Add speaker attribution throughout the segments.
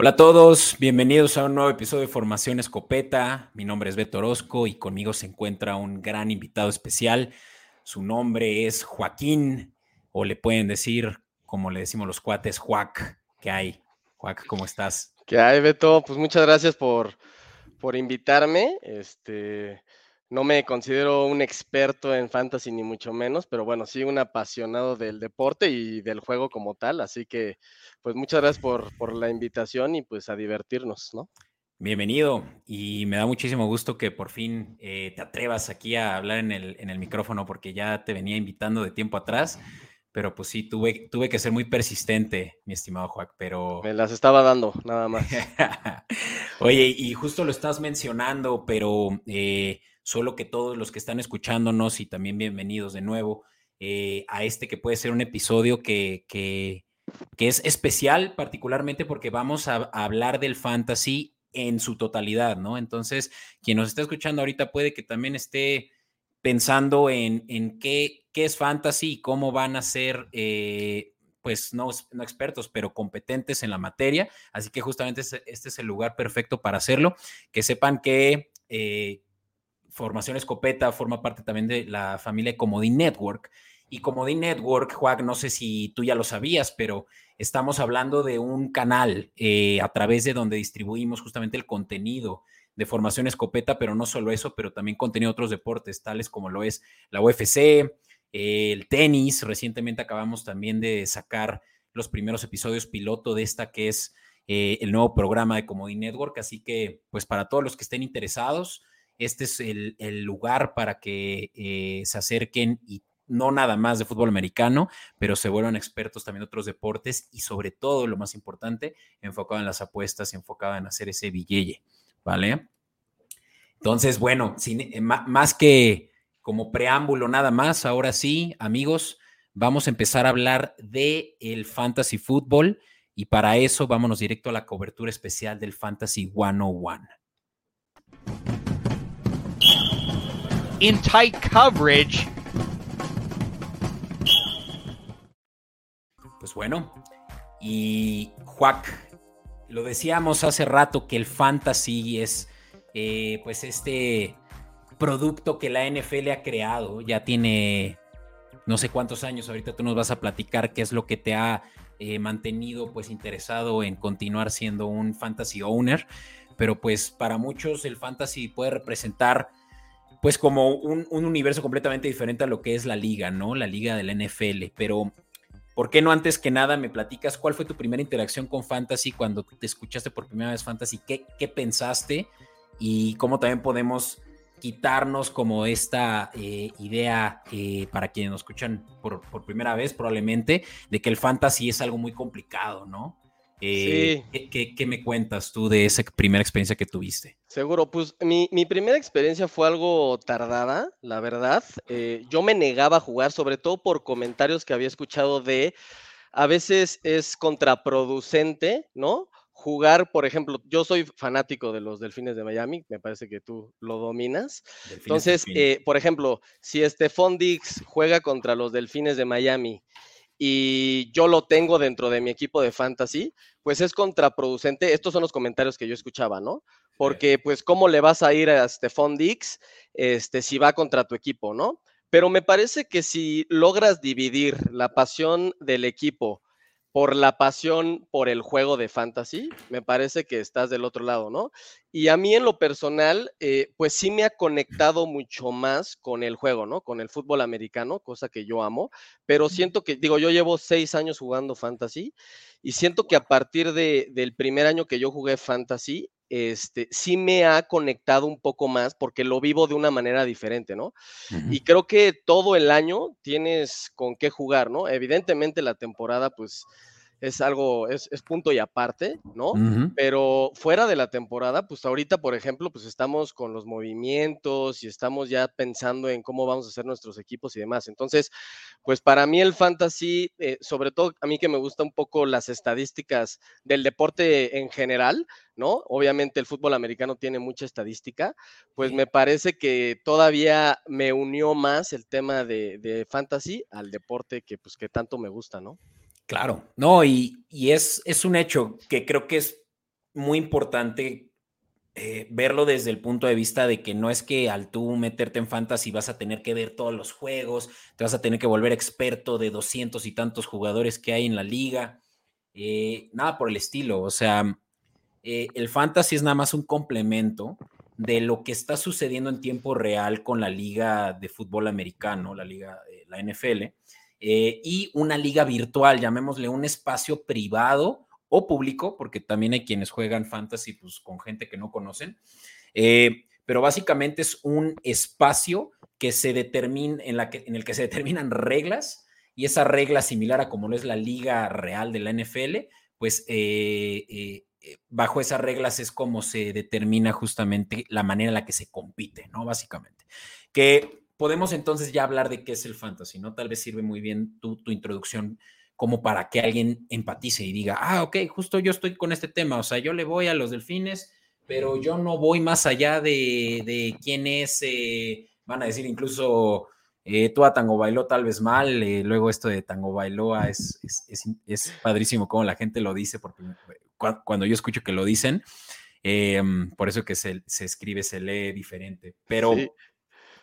Speaker 1: Hola a todos, bienvenidos a un nuevo episodio de Formación Escopeta. Mi nombre es Beto Orozco y conmigo se encuentra un gran invitado especial. Su nombre es Joaquín, o le pueden decir, como le decimos los cuates, Juac. ¿Qué hay? Juac, ¿cómo estás?
Speaker 2: ¿Qué hay, Beto? Pues muchas gracias por, por invitarme. Este, no me considero un experto en fantasy ni mucho menos, pero bueno, sí un apasionado del deporte y del juego como tal, así que pues muchas gracias por, la invitación y pues a divertirnos, ¿no?
Speaker 1: Bienvenido y me da muchísimo gusto que por fin eh, te atrevas aquí a hablar en el, en el micrófono porque ya te venía invitando de tiempo atrás, pero pues sí, tuve, tuve que ser muy persistente, mi estimado Juan, pero...
Speaker 2: Me las estaba dando, nada más.
Speaker 1: Oye, y justo lo estás mencionando, pero... Eh, solo que todos los que están escuchándonos y también bienvenidos de nuevo eh, a este que puede ser un episodio que, que, es especial particularmente porque vamos a, hablar del fantasy en su totalidad, ¿no? Entonces, quien nos está escuchando ahorita puede que también esté pensando en, en qué, qué, es fantasy y cómo van a ser, eh, pues no, no, expertos, pero competentes en la materia. Así que justamente este, es el lugar perfecto para hacerlo. Que sepan que eh, Formación Escopeta forma parte también de la familia Comodín Network. Y Comodín Network, Juan, no sé si tú ya lo sabías, pero estamos hablando de un canal eh, a través de donde distribuimos justamente el contenido de Formación Escopeta, pero no solo eso, pero también contenido de otros deportes, tales como lo es la UFC, eh, el tenis. Recientemente acabamos también de sacar los primeros episodios piloto de esta que es eh, el nuevo programa de Comodín Network. Así que, pues para todos los que estén interesados, este es el, lugar para que eh, se acerquen y no nada más de fútbol americano, pero se vuelvan expertos también de otros deportes y sobre todo, lo más importante, enfocado en las apuestas, enfocado en hacer ese billete, ¿vale? Entonces, bueno, sin, eh, más que como preámbulo nada más, ahora sí, amigos, vamos a empezar a hablar de el fantasy fútbol y para eso vámonos directo a la cobertura especial del Fantasy 101.
Speaker 3: In tight coverage.
Speaker 1: Pues bueno, y Juac, lo decíamos hace rato que el fantasy es eh, pues este producto que la NFL ha creado, ya tiene no sé cuántos años, ahorita tú nos vas a platicar qué es lo que te ha eh, mantenido pues interesado en continuar siendo un fantasy owner, pero pues para muchos el fantasy puede representar pues como un, universo completamente diferente a lo que es la liga, ¿no? La liga de la NFL. Pero, ¿por qué no antes que nada me platicas cuál fue tu primera interacción con Fantasy cuando te escuchaste por primera vez Fantasy? ¿Qué, qué pensaste? Y cómo también podemos quitarnos como esta eh, idea eh, para quienes nos escuchan por, por primera vez probablemente de que el fantasy es algo muy complicado, ¿no? Eh, ¿qué, me cuentas tú de esa primera experiencia que tuviste?
Speaker 2: Seguro, pues mi, primera experiencia fue algo tardada, la verdad. Eh, yo me negaba a jugar, sobre todo por comentarios que había escuchado de, a veces es contraproducente, ¿no? Jugar, por ejemplo, yo soy fanático de los Delfines de Miami, me parece que tú lo dominas. Entonces, eh, por ejemplo, si Stephon Dix juega contra los Delfines de Miami y yo lo tengo dentro de mi equipo de fantasy, pues es contraproducente. Estos son los comentarios que yo escuchaba, ¿no? Porque, pues, ¿cómo le vas a ir a Stephon Dix este, si va contra tu equipo, ¿no? Pero me parece que si logras dividir la pasión del equipo por la pasión por el juego de fantasy, me parece que estás del otro lado, ¿no? Y a mí en lo personal, eh, pues sí me ha conectado mucho más con el juego, ¿no? Con el fútbol americano, cosa que yo amo, pero siento que, digo, yo llevo seis años jugando fantasy y siento que a partir de, del primer año que yo jugué fantasy, este, sí me ha conectado un poco más porque lo vivo de una manera diferente, ¿no? Y creo que todo el año tienes con qué jugar, ¿no? Evidentemente la temporada, pues es algo, es, punto y aparte, ¿no? Pero fuera de la temporada, pues ahorita, por ejemplo, pues estamos con los movimientos y estamos ya pensando en cómo vamos a hacer nuestros equipos y demás. Entonces, pues para mí el fantasy, eh, sobre todo a mí que me gusta un poco las estadísticas del deporte en general, ¿no? Obviamente el fútbol americano tiene mucha estadística, pues me parece que todavía me unió más el tema de, de fantasy al deporte que pues que tanto me gusta, ¿no?
Speaker 1: Claro, no, y, es, es, un hecho que creo que es muy importante eh, verlo desde el punto de vista de que no es que al tú meterte en fantasy vas a tener que ver todos los juegos, te vas a tener que volver experto de doscientos y tantos jugadores que hay en la liga, eh, nada por el estilo, o sea, eh, el fantasy es nada más un complemento de lo que está sucediendo en tiempo real con la liga de fútbol americano, la liga, la NFL, y una liga virtual, llamémosle un espacio privado o público, porque también hay quienes juegan fantasy pues, con gente que no conocen. Eh, pero básicamente es un espacio que se determina, en, la que, en el que se determinan reglas y esa regla similar a como lo es la liga real de la NFL, pues eh, eh, bajo esas reglas es como se determina justamente la manera en la que se compite, ¿no? Básicamente. Que podemos entonces ya hablar de qué es el fantasy, ¿no? Tal vez sirve muy bien tu, tu introducción como para que alguien empatice y diga, ah, ok, justo yo estoy con este tema, o sea, yo le voy a los delfines, pero yo no voy más allá de, quién es, eh, van a decir incluso, eh, tú a Tango Bailó tal vez mal, eh, luego esto de Tango Bailoa es, es, padrísimo como la gente lo dice, porque cuando yo escucho que lo dicen, em, por eso que se, escribe, se lee diferente, pero...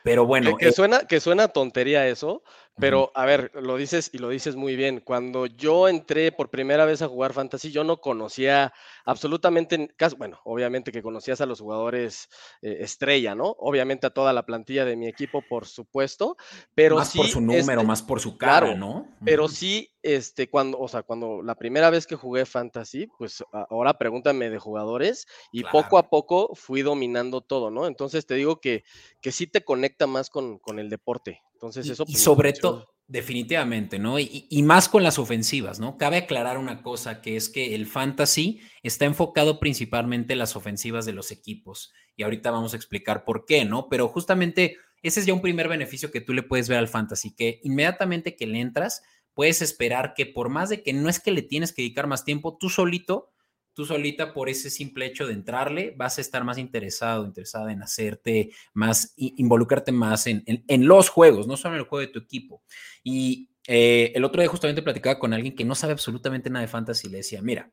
Speaker 1: Pero bueno.
Speaker 2: Que, suena, que suena tontería eso, pero a ver, lo dices y lo dices muy bien. Cuando yo entré por primera vez a jugar fantasy, yo no conocía absolutamente, bueno, obviamente que conocías a los jugadores eh, estrella, ¿no? Obviamente a toda la plantilla de mi equipo, por supuesto, pero
Speaker 1: más por su número, este, más por su cara, ¿no?
Speaker 2: Pero sí, este, cuando, o sea, cuando la primera vez que jugué fantasy, pues ahora pregúntame de jugadores y poco a poco fui dominando todo, ¿no? Entonces te digo que, que sí te conecta más con, con el deporte. Entonces, eso.
Speaker 1: Y, pues, sobre todo, definitivamente, ¿no? Y, más con las ofensivas, ¿no? Cabe aclarar una cosa, que es que el fantasy está enfocado principalmente en las ofensivas de los equipos. Y ahorita vamos a explicar por qué, ¿no? Pero justamente ese es ya un primer beneficio que tú le puedes ver al fantasy, que inmediatamente que le entras, puedes esperar que por más de que no es que le tienes que dedicar más tiempo, tú solito tú solita por ese simple hecho de entrarle vas a estar más interesado, interesada en hacerte más, involucrarte más en, los juegos, no solo en el juego de tu equipo. Y eh, el otro día justamente platicaba con alguien que no sabe absolutamente nada de fantasy y le decía, mira,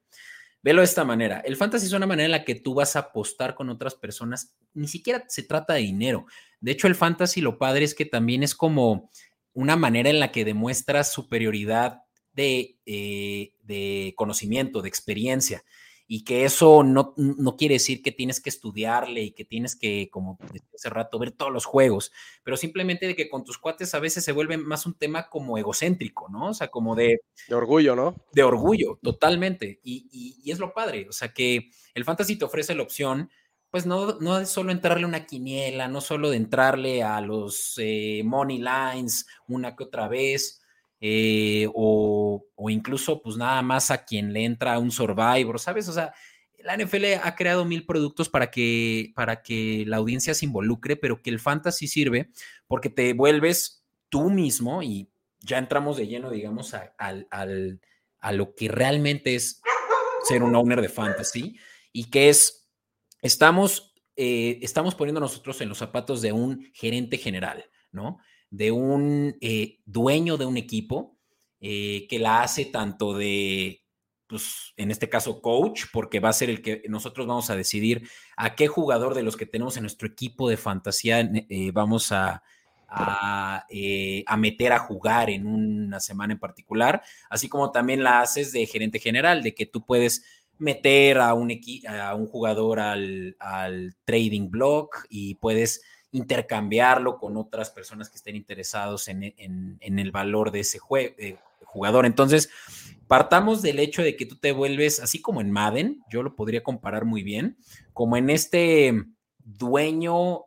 Speaker 1: velo de esta manera, el fantasy es una manera en la que tú vas a apostar con otras personas, ni siquiera se trata de dinero. De hecho, el fantasy lo padre es que también es como una manera en la que demuestras superioridad de, eh, de conocimiento, de experiencia y que eso no, quiere decir que tienes que estudiarle y que tienes que, como hace rato, ver todos los juegos, pero simplemente de que con tus cuates a veces se vuelve más un tema como egocéntrico, ¿no? O sea, como de...
Speaker 2: De orgullo, ¿no?
Speaker 1: De orgullo, totalmente. Y, es lo padre, o sea, que el fantasy te ofrece la opción pues no, no es solo entrarle una quiniela, no solo de entrarle a los eh, money lines una que otra vez, eh, o, incluso pues nada más a quien le entra un Survivor, ¿sabes? O sea, la NFL ha creado mil productos para que, para que la audiencia se involucre, pero que el fantasy sirve porque te vuelves tú mismo y ya entramos de lleno, digamos, a, a lo que realmente es ser un owner de fantasy y que es, estamos, eh, estamos poniendo nosotros en los zapatos de un gerente general, ¿no? De un eh, dueño de un equipo eh, que la hace tanto de, pues, en este caso, coach, porque va a ser el que nosotros vamos a decidir a qué jugador de los que tenemos en nuestro equipo de fantasía eh, vamos a, a, meter a jugar en una semana en particular, así como también la haces de gerente general, de que tú puedes meter a un, a un jugador al, al trading block y puedes intercambiarlo con otras personas que estén interesados en, el valor de ese jugador. Entonces, partamos del hecho de que tú te vuelves, así como en Madden, yo lo podría comparar muy bien, como en este dueño,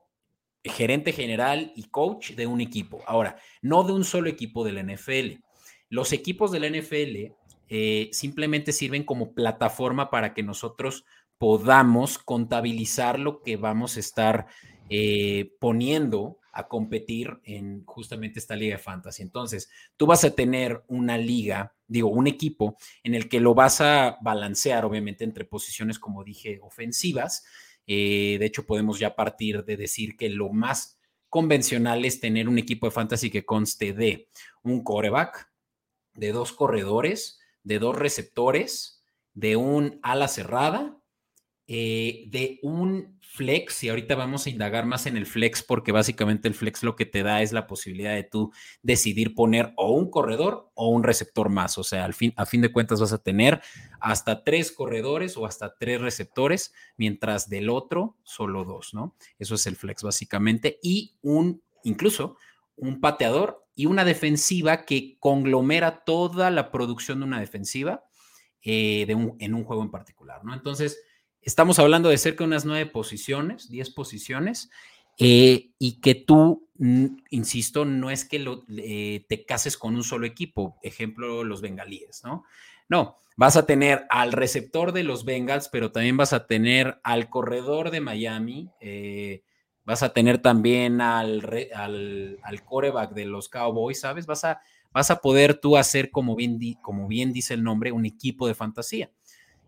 Speaker 1: gerente general y coach de un equipo. Ahora, no de un solo equipo de la NFL. Los equipos de la NFL eh, simplemente sirven como plataforma para que nosotros podamos contabilizar lo que vamos a estar eh, poniendo a competir en justamente esta liga de fantasy. Entonces, tú vas a tener una liga, digo, un equipo en el que lo vas a balancear, obviamente, entre posiciones, como dije, ofensivas. Eh, de hecho, podemos ya partir de decir que lo más convencional es tener un equipo de fantasy que conste de un coreback, de dos corredores, de dos receptores, de un ala cerrada eh, de un flex, y ahorita vamos a indagar más en el flex, porque básicamente el flex lo que te da es la posibilidad de tú decidir poner o un corredor o un receptor más. O sea, al fin, a fin de cuentas vas a tener hasta tres corredores o hasta tres receptores, mientras del otro solo dos, ¿no? Eso es el flex básicamente. Y un, incluso un pateador y una defensiva que conglomera toda la producción de una defensiva eh, de un, en un juego en particular, ¿no? Entonces, Estamos hablando de cerca de unas nueve posiciones, diez posiciones, eh, y que tú, insisto, no es que eh, te cases con un solo equipo, ejemplo, los bengalíes, ¿no? No, vas a tener al receptor de los Bengals, pero también vas a tener al corredor de Miami, eh, vas a tener también al, al, al, coreback de los Cowboys, ¿sabes? Vas a, vas a poder tú hacer, como bien, como bien dice el nombre, un equipo de fantasía.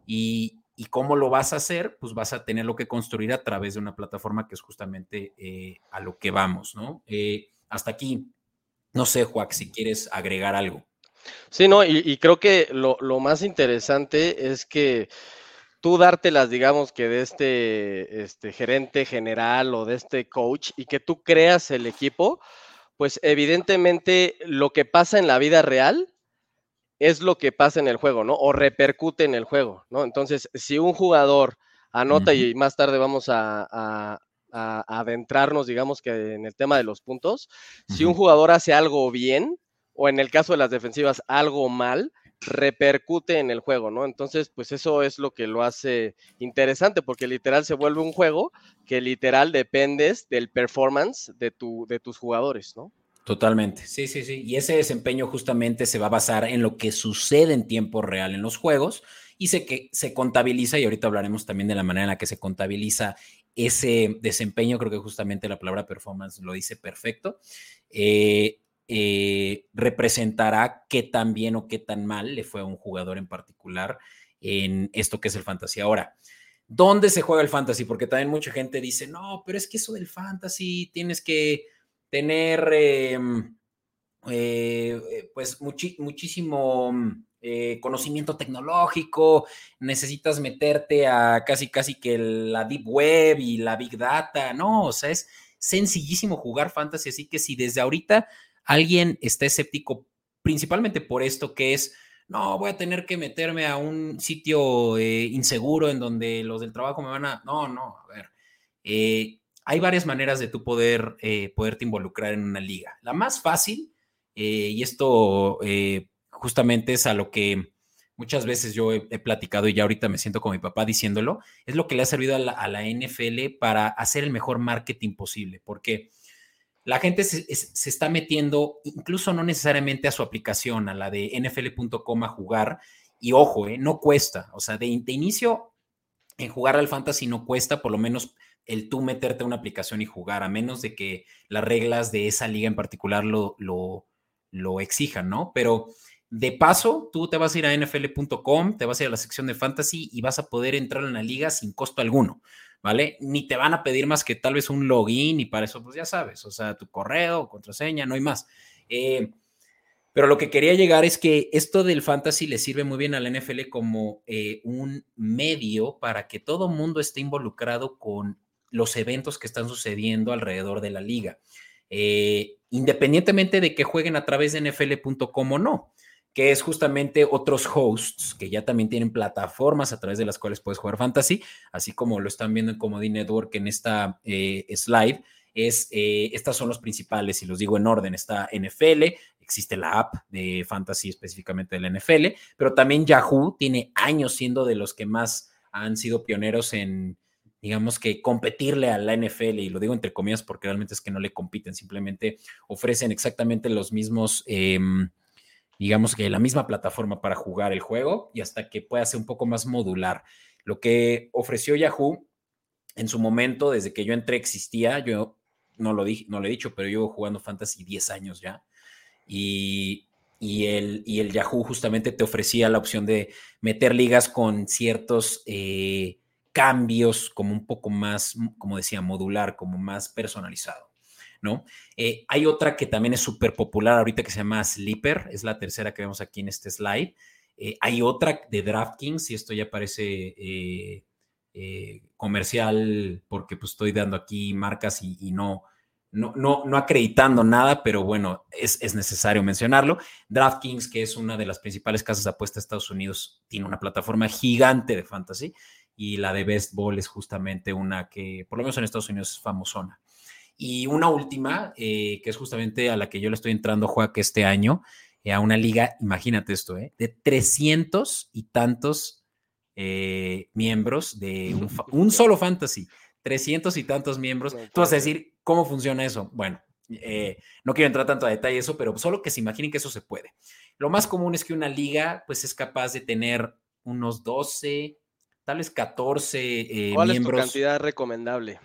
Speaker 1: Y, ¿Y cómo lo vas a hacer? Pues vas a tenerlo que construir a través de una plataforma que es justamente eh, a lo que vamos, ¿no? Eh, hasta aquí, no sé, Juac, si quieres agregar algo.
Speaker 2: Sí, no, y, creo que lo, más interesante es que tú dártelas, digamos, que de este, este gerente general o de este coach y que tú creas el equipo, pues evidentemente lo que pasa en la vida real es lo que pasa en el juego, ¿no? O repercute en el juego, ¿no? Entonces, si un jugador anota y más tarde vamos a, adentrarnos, digamos que en el tema de los puntos, si un jugador hace algo bien, o en el caso de las defensivas algo mal, repercute en el juego, ¿no? Entonces, pues eso es lo que lo hace interesante, porque literal se vuelve un juego que literal dependes del performance de, tu, de tus jugadores, ¿no?
Speaker 1: Totalmente, sí, sí, sí. Y ese desempeño justamente se va a basar en lo que sucede en tiempo real en los juegos y se, que se contabiliza, y ahorita hablaremos también de la manera en la que se contabiliza ese desempeño, creo que justamente la palabra performance lo dice perfecto, eh, eh, representará qué tan bien o qué tan mal le fue a un jugador en particular en esto que es el fantasy. Ahora, ¿dónde se juega el fantasy? Porque también mucha gente dice, no, pero es que eso del fantasy tienes que tener em, eh, eh, pues muchísimo mm, eh, conocimiento tecnológico, necesitas meterte a casi casi que la deep web y la big data, no, o sea, es sencillísimo jugar fantasy, así que si desde ahorita alguien está escéptico, principalmente por esto que es, no, voy a tener que meterme a un sitio inseguro en donde los del trabajo me van a, no, no, a ver, hay varias maneras de tú poder, eh, poderte involucrar en una liga. La más fácil, eh, y esto eh, justamente es a lo que muchas veces yo he, platicado y ya ahorita me siento como mi papá diciéndolo, es lo que le ha servido a la, NFL para hacer el mejor marketing posible, porque la gente se, está metiendo, incluso no necesariamente a su aplicación, a la de nfl.com a jugar, y ojo, no cuesta, o sea, de, de inicio en jugar al fantasy no cuesta, por lo menos el tú meterte a una aplicación y jugar, a menos de que las reglas de esa liga en particular lo, lo, exijan, ¿no? Pero de paso, tú te vas a ir a nfl.com, te vas a ir a la sección de fantasy y vas a poder entrar en la liga sin costo alguno, ¿vale? Ni te van a pedir más que tal vez un login y para eso, pues ya sabes, o sea, tu correo, contraseña, no hay más. Eh, pero lo que quería llegar es que esto del fantasy le sirve muy bien a la NFL como eh, un medio para que todo mundo esté involucrado con los eventos que están sucediendo alrededor de la liga, eh, independientemente de que jueguen a través de nfl.com o no, que es justamente otros hosts que ya también tienen plataformas a través de las cuales puedes jugar fantasy, así como lo están viendo en Comedy Network en esta eh, slide. Es, eh, estas son los principales, y los digo en orden, está NFL, existe la app de fantasy específicamente del NFL, pero también Yahoo tiene años siendo de los que más han sido pioneros en, digamos que competirle a la NFL, y lo digo entre comillas porque realmente es que no le compiten, simplemente ofrecen exactamente los mismos, em, digamos que la misma plataforma para jugar el juego y hasta que pueda ser un poco más modular. Lo que ofreció Yahoo en su momento, desde que yo entré, existía, yo no lo, dije, no lo he dicho, pero yo jugando Fantasy 10 años ya, y, el, y el Yahoo justamente te ofrecía la opción de meter ligas con ciertos... Eh, cambios como un poco más, como decía, modular, como más personalizado, ¿no? Eh, hay otra que también es súper popular ahorita que se llama Sleeper, es la tercera que vemos aquí en este slide. Eh, hay otra de DraftKings, y esto ya parece eh, comercial, porque pues estoy dando aquí marcas y, no, no, no, no, acreditando nada, pero bueno, es, es, necesario mencionarlo. DraftKings, que es una de las principales casas de apuesta de Estados Unidos, tiene una plataforma gigante de fantasy y la de Best Ball es justamente una que, por lo menos en Estados Unidos, es famosona. Y una última, eh, que es justamente a la que yo le estoy entrando, que este año, eh, a una liga, imagínate esto, eh, de 300 y tantos miembros de un, solo fantasy, 300 y tantos miembros. Tú vas a decir, ¿cómo funciona eso? Bueno, no quiero entrar tanto a detalle eso, pero solo que se imaginen que eso se puede. Lo más común es que una liga pues es capaz de tener unos 12, tal vez 14 eh,
Speaker 2: ¿Cuál
Speaker 1: miembros.
Speaker 2: es tu cantidad recomendable?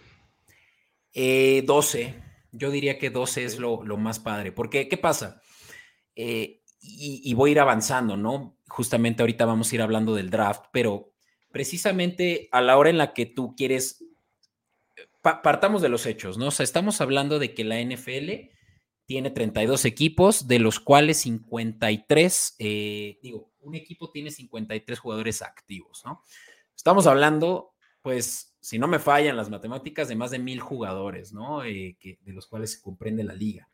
Speaker 1: 12. Yo diría que 12 es lo, más padre. Porque, ¿qué pasa? y, voy a ir avanzando, ¿no? Justamente ahorita vamos a ir hablando del draft, pero precisamente a la hora en la que tú quieres, partamos de los hechos, ¿no? O sea, estamos hablando de que la NFL tiene 32 equipos, de los cuales 53, eh, digo, un equipo tiene 53 jugadores activos, ¿no? Estamos hablando, pues, si no me fallan las matemáticas, de más de mil jugadores, ¿no? Eh, que, de los cuales se comprende la liga.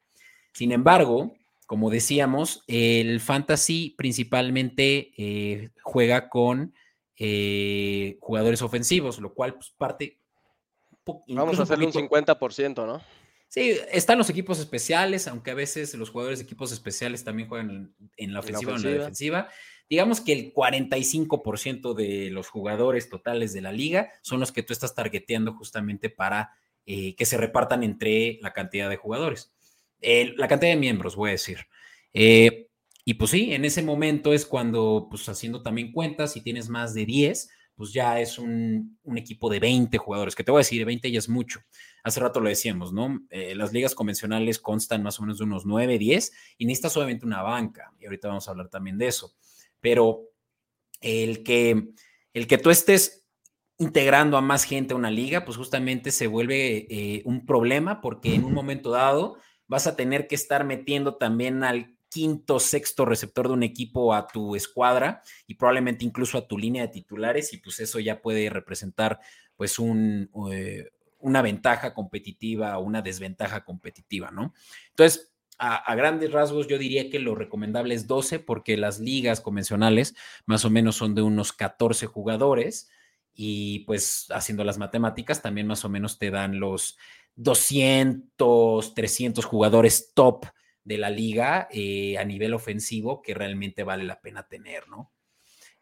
Speaker 1: Sin embargo, como decíamos, el fantasy principalmente eh, juega con eh, jugadores ofensivos, lo cual pues, parte...
Speaker 2: Vamos a hacerle un, 50%, ¿no?
Speaker 1: Sí, están los equipos especiales, aunque a veces los jugadores de equipos especiales también juegan en, la ofensiva o en la defensiva. Digamos que el 45% de los jugadores totales de la liga son los que tú estás targeteando justamente para eh, que se repartan entre la cantidad de jugadores la cantidad de miembros, voy a decir. Eh, y pues sí, en ese momento es cuando, pues haciendo también cuentas, si tienes más de 10, pues ya es un, equipo de 20 jugadores, que te voy a decir, 20 ya es mucho. Hace rato lo decíamos, ¿no? Eh, las ligas convencionales constan más o menos de unos 9, 10 y necesitas obviamente una banca, y ahorita vamos a hablar también de eso. Pero el que, el que tú estés integrando a más gente a una liga, pues justamente se vuelve eh, un problema porque en un momento dado vas a tener que estar metiendo también al quinto, sexto receptor de un equipo a tu escuadra y probablemente incluso a tu línea de titulares y pues eso ya puede representar pues un, eh, una ventaja competitiva o una desventaja competitiva, ¿no? Entonces, a, grandes rasgos yo diría que lo recomendable es 12 porque las ligas convencionales más o menos son de unos 14 jugadores y pues haciendo las matemáticas también más o menos te dan los 200, 300 jugadores top de la liga eh, a nivel ofensivo que realmente vale la pena tener, ¿no?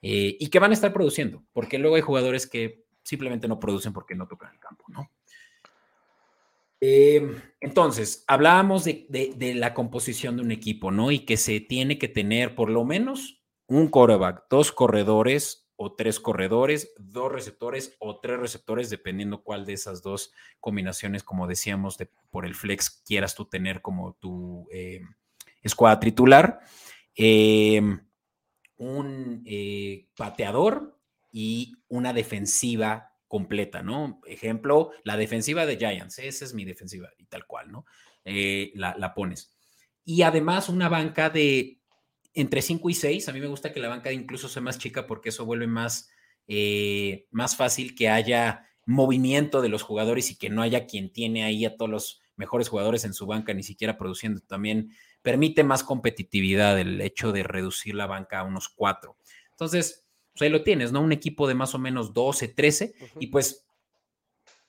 Speaker 1: Eh, y que van a estar produciendo, porque luego hay jugadores que simplemente no producen porque no tocan el campo, ¿no? Eh, entonces, hablábamos de, la composición de un equipo, ¿no? Y que se tiene que tener por lo menos un coreback, dos corredores, o tres corredores, dos receptores o tres receptores, dependiendo cuál de esas dos combinaciones, como decíamos, de, por el flex quieras tú tener como tu eh, escuadra titular. Em, un eh, pateador y una defensiva completa, ¿no? Ejemplo, la defensiva de Giants, esa es mi defensiva y tal cual, ¿no? Eh, la, la pones. Y además una banca de entre 5 y 6. A mí me gusta que la banca incluso sea más chica porque eso vuelve más, eh, más fácil que haya movimiento de los jugadores y que no haya quien tiene ahí a todos los mejores jugadores en su banca, ni siquiera produciendo. También permite más competitividad el hecho de reducir la banca a unos 4. Entonces, pues ahí lo tienes, ¿no? Un equipo de más o menos 12, 13 y pues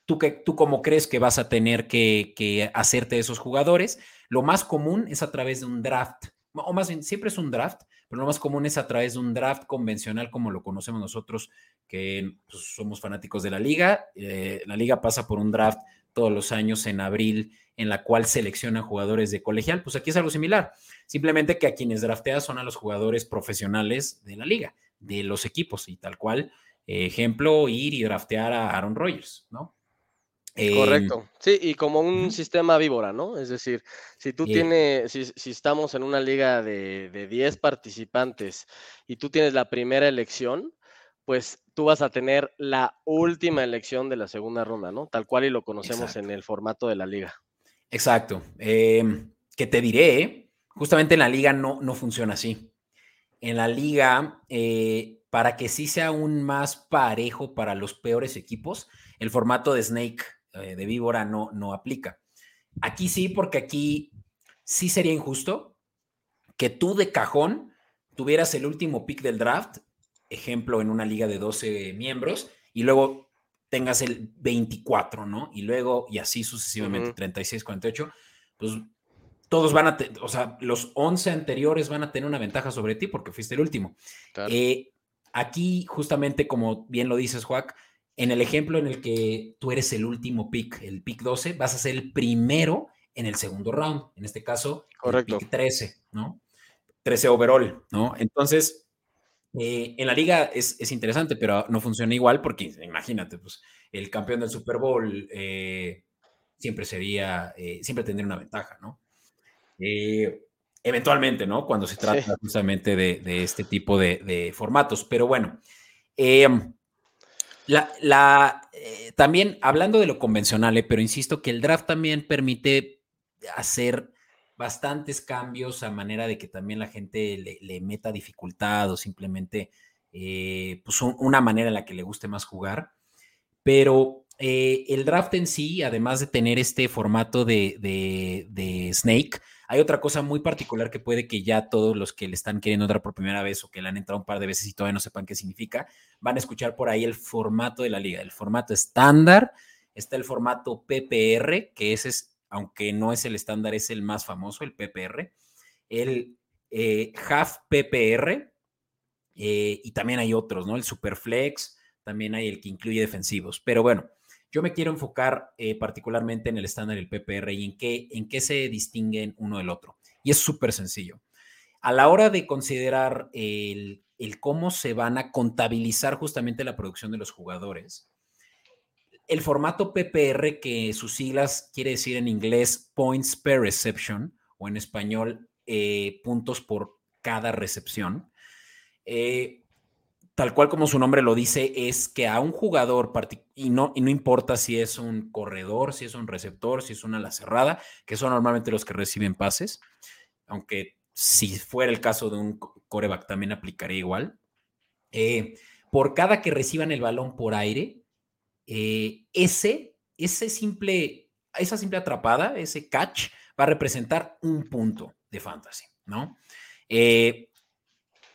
Speaker 1: tú, que, tú como crees que vas a tener que, que hacerte de esos jugadores, lo más común es a través de un draft o más bien, siempre es un draft, pero lo más común es a través de un draft convencional como lo conocemos nosotros, que pues, somos fanáticos de la liga. Eh, la liga pasa por un draft todos los años en abril, en la cual selecciona jugadores de colegial. Pues aquí es algo similar, simplemente que a quienes drafteas son a los jugadores profesionales de la liga, de los equipos, y tal cual, ejemplo, ir y draftear a Aaron Rodgers, ¿no?
Speaker 2: Correcto. Em, sí, y como un sistema víbora, ¿no? Es decir, si tú tienes, si, estamos en una liga de, de 10 participantes y tú tienes la primera elección, pues tú vas a tener la última elección de la segunda ronda, ¿no? Tal cual y lo conocemos en el formato de la liga.
Speaker 1: Exacto. Em, que te diré, justamente en la liga no, no funciona así. En la liga, eh, para que sí sea aún más parejo para los peores equipos, el formato de Snake, eh, de víbora, no, no aplica. Aquí sí, porque aquí sí sería injusto que tú de cajón tuvieras el último pick del draft, ejemplo, en una liga de 12 miembros, y luego tengas el 24, ¿no? Y luego, y así sucesivamente, 36, 48, pues todos van a, o sea, los 11 anteriores van a tener una ventaja sobre ti porque fuiste el último. Eh, aquí, justamente, como bien lo dices, Juac, en el ejemplo en el que tú eres el último pick, el pick 12, vas a ser el primero en el segundo round, en este caso,
Speaker 2: Correcto.
Speaker 1: el pick 13, ¿no? 13 overall, ¿no? Entonces, eh, en la liga es, interesante, pero no funciona igual porque, imagínate, pues el campeón del Super Bowl eh, siempre sería, siempre tendría una ventaja, ¿no? Eh, eventualmente, ¿no? Cuando se trata justamente de, este tipo de, formatos. Pero bueno, em, la, eh, también hablando de lo convencional, eh, pero insisto que el draft también permite hacer bastantes cambios a manera de que también la gente le, meta dificultad o simplemente pues una manera en la que le guste más jugar. Pero el draft en sí, además de tener este formato de, de Snake, hay otra cosa muy particular que puede que ya todos los que le están queriendo entrar por primera vez o que le han entrado un par de veces y todavía no sepan qué significa, van a escuchar por ahí el formato de la liga, el formato estándar, está el formato PPR, que ese es, aunque no es el estándar, es el más famoso, el PPR, el eh, Half PPR, eh, y también hay otros, ¿no? El Superflex, también hay el que incluye defensivos, pero bueno, yo me quiero enfocar eh, particularmente en el estándar y el PPR y en qué, en qué se distinguen uno del otro. Y es súper sencillo. A la hora de considerar el, cómo se van a contabilizar justamente la producción de los jugadores, el formato PPR, que sus siglas quiere decir en inglés Points Per Reception, o en español eh, puntos por cada recepción, eh, tal cual como su nombre lo dice, es que a un jugador, y no, y no importa si es un corredor, si es un receptor, si es una ala cerrada, que son normalmente los que reciben pases, aunque si fuera el caso de un coreback también aplicaría igual. Eh, por cada que reciban el balón por aire, eh, ese, ese simple, esa simple atrapada, ese catch, va a representar un punto de fantasy, ¿no? Eh,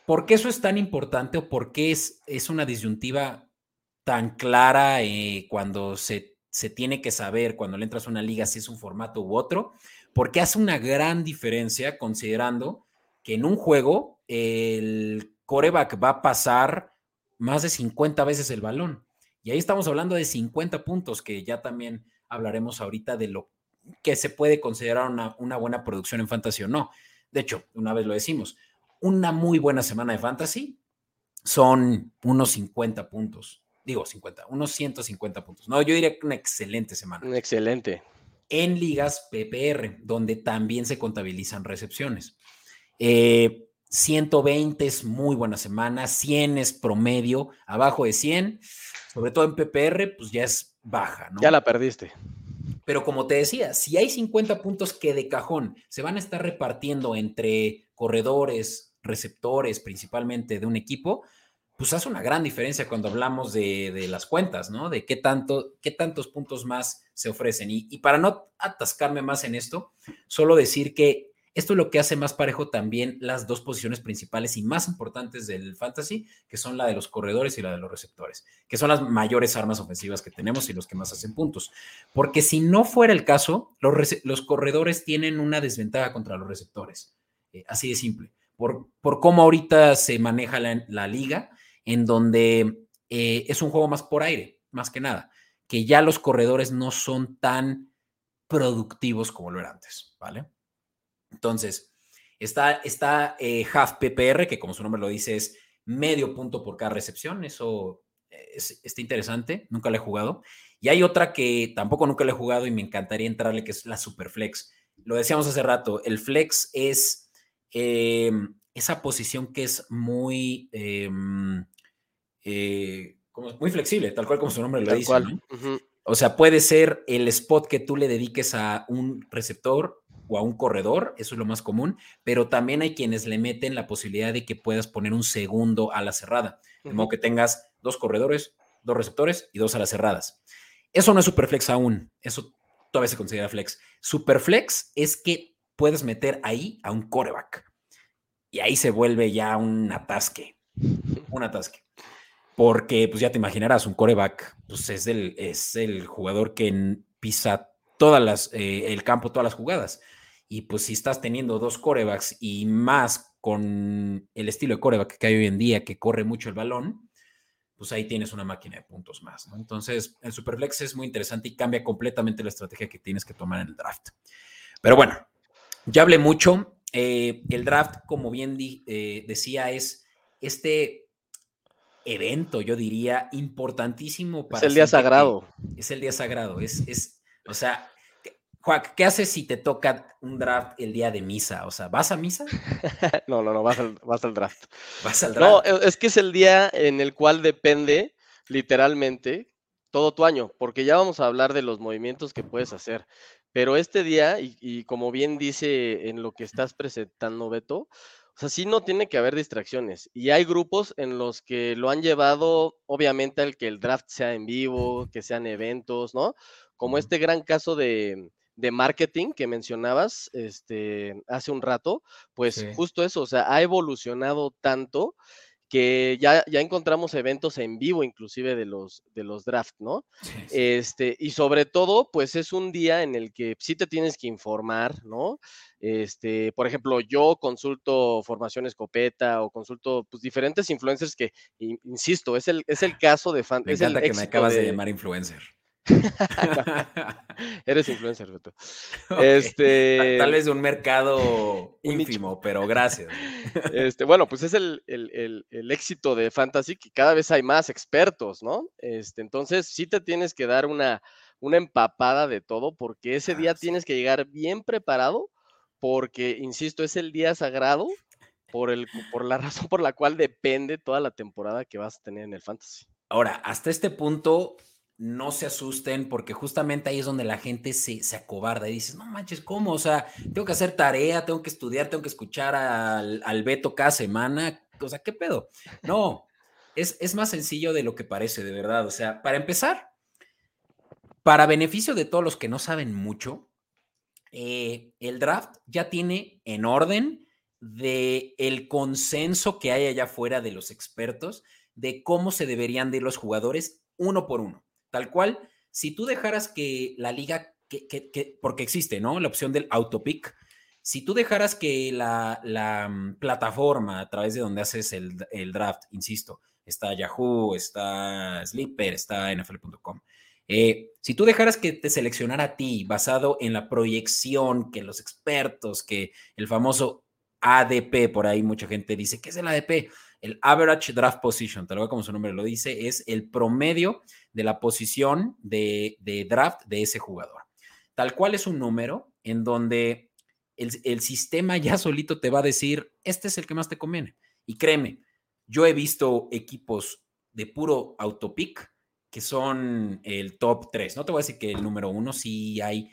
Speaker 1: ¿Por qué eso es tan importante o por qué es, es una disyuntiva tan clara eh, cuando se, se, tiene que saber, cuando le entras a una liga, si es un formato u otro? Porque hace una gran diferencia considerando que en un juego el coreback va a pasar más de 50 veces el balón. Y ahí estamos hablando de 50 puntos, que ya también hablaremos ahorita de lo que se puede considerar una, una buena producción en fantasy o no. De hecho, una vez lo decimos, una muy buena semana de fantasy son unos 50 puntos. Digo 50, unos 150 puntos. No, yo diría que una excelente semana.
Speaker 2: Excelente.
Speaker 1: En ligas PPR, donde también se contabilizan recepciones. 120 eh, es muy buena semana, 100 es promedio, abajo de 100, sobre todo en PPR, pues ya es baja, ¿no?
Speaker 2: Ya la perdiste.
Speaker 1: Pero como te decía, si hay 50 puntos que de cajón se van a estar repartiendo entre corredores, receptores principalmente de un equipo, pues hace una gran diferencia cuando hablamos de, las cuentas, ¿no? De qué, tanto, qué tantos puntos más se ofrecen. Y, para no atascarme más en esto, solo decir que esto es lo que hace más parejo también las dos posiciones principales y más importantes del fantasy, que son la de los corredores y la de los receptores, que son las mayores armas ofensivas que tenemos y los que más hacen puntos. Porque si no fuera el caso, los, los corredores tienen una desventaja contra los receptores. Eh, así de simple por, cómo ahorita se maneja la, liga, en donde eh, es un juego más por aire, más que nada, que ya los corredores no son tan productivos como lo eran antes, ¿vale? Entonces, está, está eh, Half PPR, que como su nombre lo dice es medio punto por cada recepción, eso está interesante, nunca lo he jugado. Y hay otra que tampoco nunca lo he jugado y me encantaría entrarle, que es la Superflex. Lo decíamos hace rato, el flex es Em, esa posición que es muy, em, eh, muy flexible, tal cual como su nombre lo dice. O sea, puede ser el spot que tú le dediques a un receptor o a un corredor, eso es lo más común, pero también hay quienes le meten la posibilidad de que puedas poner un segundo a la cerrada, de modo que tengas dos corredores, dos receptores y dos a las cerradas. Eso no es superflex aún, eso todavía se considera flex. Superflex es que puedes meter ahí a un coreback y ahí se vuelve ya un atasque, un atasque. Porque, pues ya te imaginarás, un coreback pues es, el, es el jugador que pisa todas las, eh, el campo, todas las jugadas. Y pues si estás teniendo dos corebacks y más con el estilo de coreback que hay hoy en día, que corre mucho el balón, pues ahí tienes una máquina de puntos más. Entonces, el Superflex es muy interesante y cambia completamente la estrategia que tienes que tomar en el draft. Pero bueno, ya hablé mucho. Eh, el draft, como bien eh, decía, es este evento, yo diría, importantísimo
Speaker 2: para... Es el día sagrado.
Speaker 1: es el día sagrado. Es, es, o sea, Juan, ¿qué haces si te toca un draft el día de misa? O sea, ¿vas a misa?
Speaker 2: no, no, no, vas al, vas al draft.
Speaker 1: Vas al draft. No,
Speaker 2: e, es que es el día en el cual depende, literalmente, todo tu año, porque ya vamos a hablar de los movimientos que puedes hacer. Pero este día, y, como bien dice en lo que estás presentando, Beto, o sea, sí no tiene que haber distracciones. Y hay grupos en los que lo han llevado, obviamente, al que el draft sea en vivo, que sean eventos, ¿no? Como este gran caso de, de marketing que mencionabas este, hace un rato, pues justo eso, o sea, ha evolucionado tanto que ya, ya encontramos eventos en vivo inclusive de los, de los draft, ¿no? Este, y sobre todo, pues es un día en el que sí te tienes que informar, ¿no? Este, por ejemplo, yo consulto formación escopeta o consulto pues, diferentes influencers que, insisto, es el, es el caso de
Speaker 1: fan. Me encanta que me acabas de llamar influencer.
Speaker 2: Eres influencer, Beto. Este,
Speaker 1: Tal vez de un mercado ínfimo, pero gracias.
Speaker 2: Este, bueno, pues es el, éxito de Fantasy que cada vez hay más expertos, ¿no? Este, entonces sí te tienes que dar una, una empapada de todo porque ese día tienes que llegar bien preparado porque, insisto, es el día sagrado por, el, por la razón por la cual depende toda la temporada que vas a tener en el Fantasy.
Speaker 1: Ahora, hasta este punto, no se asusten porque justamente ahí es donde la gente se, se acobarda y dice, no manches, ¿cómo? O sea, tengo que hacer tarea, tengo que estudiar, tengo que escuchar al, al Beto cada semana. O sea, ¿qué pedo? No, es, es más sencillo de lo que parece, de verdad. O sea, para empezar, para beneficio de todos los que no saben mucho, eh, el draft ya tiene en orden de el consenso que hay allá afuera de los expertos de cómo se deberían de ir los jugadores uno por uno. Tal cual, si tú dejaras que la liga, que, porque existe, ¿no? La opción del autopick, si tú dejaras que la, mm, plataforma a través de donde haces el, draft, insisto, está Yahoo, está Sleeper, está NFL.com. Eh, si tú dejaras que te seleccionara a ti basado en la proyección que los expertos, que el famoso ADP, por ahí mucha gente dice, ¿qué es el ADP? El Average Draft Position, tal vez como su nombre lo dice, es el promedio de la posición de, draft de ese jugador. Tal cual es un número en donde el, sistema ya solito te va a decir, este es el que más te conviene. Y créeme, yo he visto equipos de puro autopic que son el top 3. No te voy a decir que el número uno, sí hay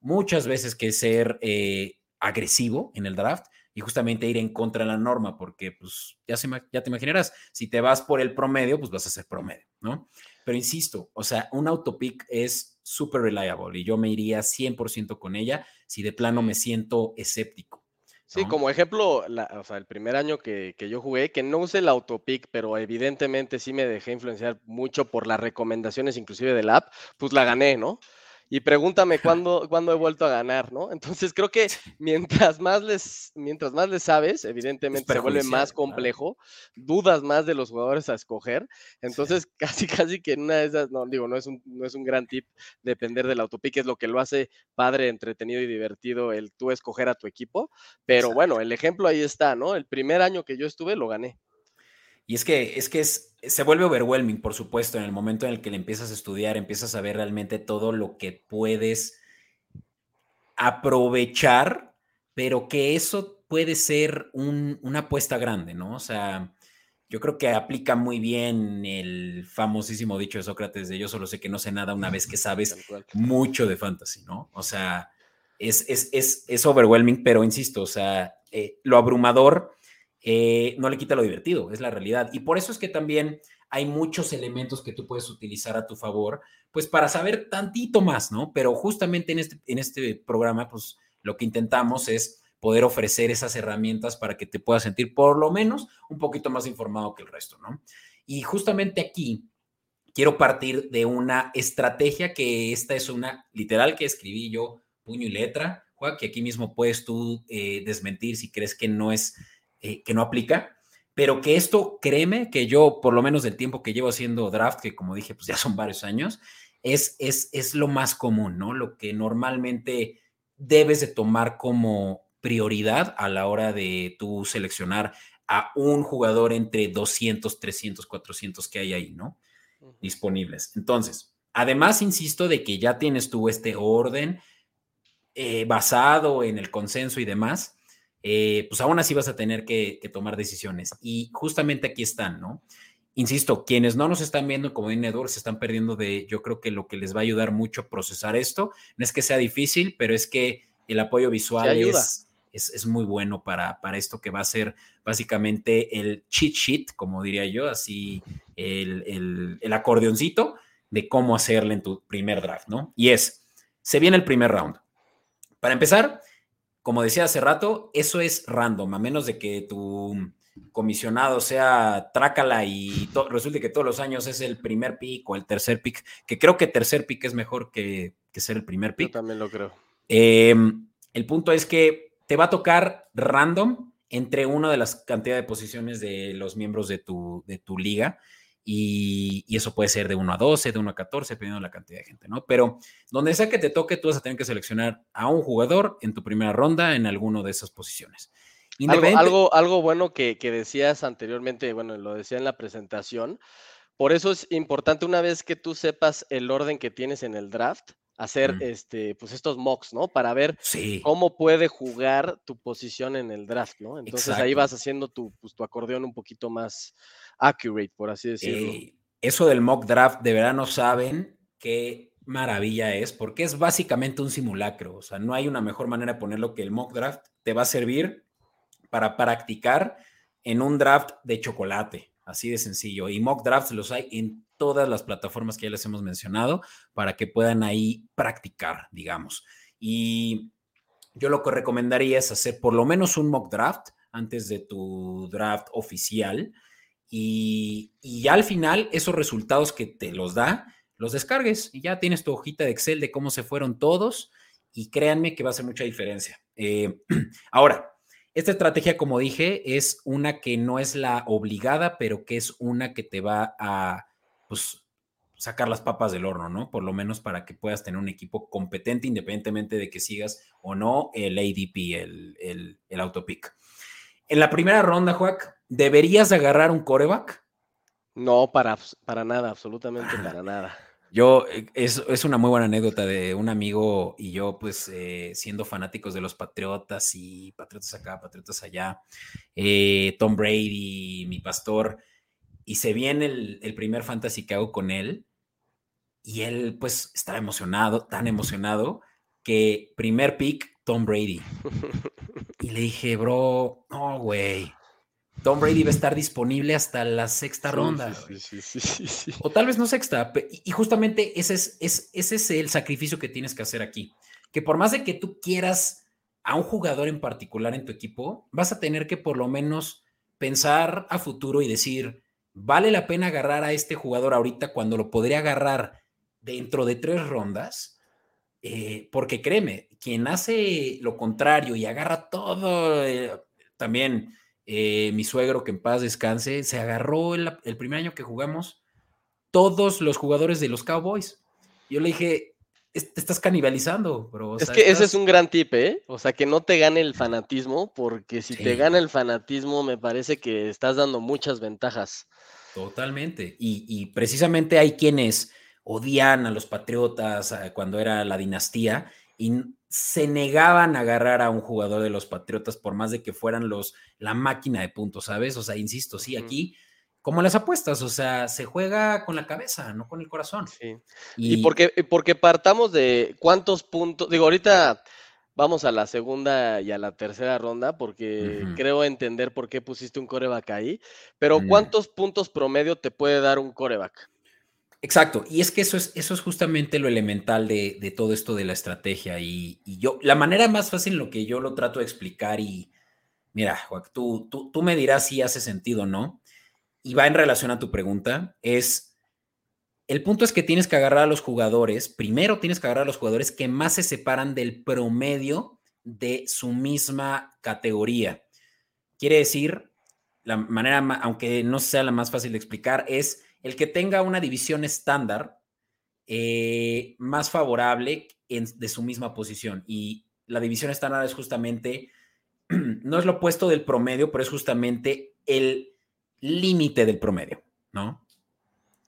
Speaker 1: muchas veces que ser eh, agresivo en el draft, y justamente ir en contra de la norma, porque pues ya, se, ya te imaginarás, si te vas por el promedio, pues vas a ser promedio, ¿no? Pero insisto, o sea, un autopic es súper reliable y yo me iría 100% con ella si de plano me siento escéptico.
Speaker 2: Sí, como ejemplo, o sea, el primer año que, que, yo jugué, que no usé el autopic, pero evidentemente sí me dejé influenciar mucho por las recomendaciones inclusive del app, pues la gané, ¿no? Y pregúntame cuándo, cuándo he vuelto a ganar, ¿no? Entonces creo que mientras más les, mientras más les sabes, evidentemente se vuelve más complejo, dudas más de los jugadores a escoger. Entonces, casi, casi que en una de esas, no, digo, no es un, no es un gran tip depender del autopic, es lo que lo hace padre, entretenido y divertido el tú escoger a tu equipo. Pero bueno, el ejemplo ahí está, ¿no? El primer año que yo estuve lo gané.
Speaker 1: Y es que, es que es, se vuelve overwhelming, por supuesto, en el momento en el que le empiezas a estudiar, empiezas a ver realmente todo lo que puedes aprovechar, pero que eso puede ser una apuesta grande, ¿no? O sea, yo creo que aplica muy bien el famosísimo dicho de Sócrates de yo solo sé que no sé nada una vez que sabes mucho de fantasy, ¿no? O sea, es, es, es, es overwhelming, pero insisto, o sea, eh, lo abrumador eh, no le quita lo divertido, es la realidad. Y por eso es que también hay muchos elementos que tú puedes utilizar a tu favor, pues para saber tantito más, ¿no? Pero justamente en este, en este programa, pues lo que intentamos es poder ofrecer esas herramientas para que te puedas sentir por lo menos un poquito más informado que el resto, ¿no? Y justamente aquí quiero partir de una estrategia que esta es una literal que escribí yo puño y letra, Juan, que aquí mismo puedes tú eh, desmentir si crees que no es, eh, que no aplica, pero que esto, créeme, que yo, por lo menos del tiempo que llevo haciendo draft, que como dije, pues ya son varios años, es, es, es lo más común, ¿no? Lo que normalmente debes de tomar como prioridad a la hora de tú seleccionar a un jugador entre 200, 300, 400 que hay ahí, ¿no? Disponibles. Entonces, además, insisto de que ya tienes tú este orden eh, basado en el consenso y demás, eh, pues aún así vas a tener que, tomar decisiones. Y justamente aquí están, ¿no? Insisto, quienes no nos están viendo como Network se están perdiendo de, yo creo que lo que les va a ayudar mucho a procesar esto, no es que sea difícil, pero es que el apoyo visual es, es, muy bueno para, para esto que va a ser básicamente el cheat sheet, como diría yo, así el, el, el acordeoncito de cómo hacerle en tu primer draft, ¿no? Y es, se viene el primer round. Para empezar, como decía hace rato, eso es random, a menos de que tu comisionado sea trácala y resulte que todos los años es el primer pick o el tercer pick, que creo que tercer pick es mejor que, ser el primer pick.
Speaker 2: Yo también lo creo.
Speaker 1: Em, el punto es que te va a tocar random entre una de las cantidades de posiciones de los miembros de tu, de tu liga. Y, eso puede ser de 1 a 12, de 1 a 14, dependiendo de la cantidad de gente, ¿no? Pero donde sea que te toque, tú vas a tener que seleccionar a un jugador en tu primera ronda en alguno de esas posiciones.
Speaker 2: Algo, algo, bueno que, que, decías anteriormente, bueno, lo decía en la presentación, por eso es importante una vez que tú sepas el orden que tienes en el draft, hacer este, pues estos mocks, ¿no? Para ver cómo puede jugar tu posición en el draft, ¿no? Entonces ahí vas haciendo tu, pues, tu acordeón un poquito más, accurate, por así decirlo. Eh,
Speaker 1: eso del mock draft, de verdad no saben qué maravilla es, porque es básicamente un simulacro. O sea, no hay una mejor manera de ponerlo que el mock draft te va a servir para practicar en un draft de chocolate, así de sencillo. Y mock drafts los hay en todas las plataformas que ya les hemos mencionado para que puedan ahí practicar, digamos. Y yo lo que recomendaría es hacer por lo menos un mock draft antes de tu draft oficial y, ya al final esos resultados que te los da, los descargues y ya tienes tu hojita de Excel de cómo se fueron todos y créanme que va a hacer mucha diferencia. Eh, ahora, esta estrategia, como dije, es una que no es la obligada, pero que es una que te va a pues, sacar las papas del horno, ¿no? Por lo menos para que puedas tener un equipo competente independientemente de que sigas o no el ADP, el, el, el autopic. En la primera ronda, Juac, ¿deberías agarrar un coreback?
Speaker 2: No, para, para nada, absolutamente para nada.
Speaker 1: Yo, eh, es, es, una muy buena anécdota de un amigo y yo, pues, eh, siendo fanáticos de los Patriotas y Patriotas acá, Patriotas allá, eh, Tom Brady, mi pastor, y se viene el, el, primer fantasy que hago con él, y él, pues, estaba emocionado, tan emocionado, que primer pick, Tom Brady. Y le dije, bro, no, güey. Tom Brady va a estar disponible hasta la sexta ronda. Sí, sí, o tal vez no sexta. Y justamente ese es, es, ese es el sacrificio que tienes que hacer aquí. Que por más de que tú quieras a un jugador en particular en tu equipo, vas a tener que por lo menos pensar a futuro y decir, ¿vale la pena agarrar a este jugador ahorita cuando lo podría agarrar dentro de tres rondas? Eh, porque créeme, quien hace lo contrario y agarra todo, eh, también eh, mi suegro, que en paz descanse, se agarró el, primer año que jugamos todos los jugadores de los Cowboys. Yo le dije, te estás canibalizando, bro.
Speaker 2: es que ese es un gran tip, ¿eh? O sea, que no te gane el fanatismo, porque si te gana el fanatismo, me parece que estás dando muchas ventajas.
Speaker 1: Totalmente. y precisamente hay quienes odian a los patriotas cuando era la dinastía y se negaban a agarrar a un jugador de los patriotas por más de que fueran los la máquina de puntos, ¿sabes? O sea, insisto, sí, aquí como las apuestas, o sea, se juega con la cabeza, no con el corazón.
Speaker 2: Sí. Y, porque, porque partamos de cuántos puntos, digo, ahorita vamos a la segunda y a la tercera ronda porque creo entender por qué pusiste un coreback ahí. Pero mm. ¿cuántos puntos promedio te puede dar un coreback?
Speaker 1: Exacto, y es que eso es, eso es justamente lo elemental de, todo esto de la estrategia. Y, yo, la manera más fácil en lo que yo lo trato de explicar, y mira, tú, tú, tú me dirás si hace sentido o no, y va en relación a tu pregunta, es el punto es que tienes que agarrar a los jugadores, primero tienes que agarrar a los jugadores que más se separan del promedio de su misma categoría. Quiere decir, la manera, aunque no sea la más fácil de explicar, es el que tenga una división estándar eh, más favorable de su misma posición. Y la división estándar es justamente, no es lo opuesto del promedio, pero es justamente el límite del promedio, ¿no?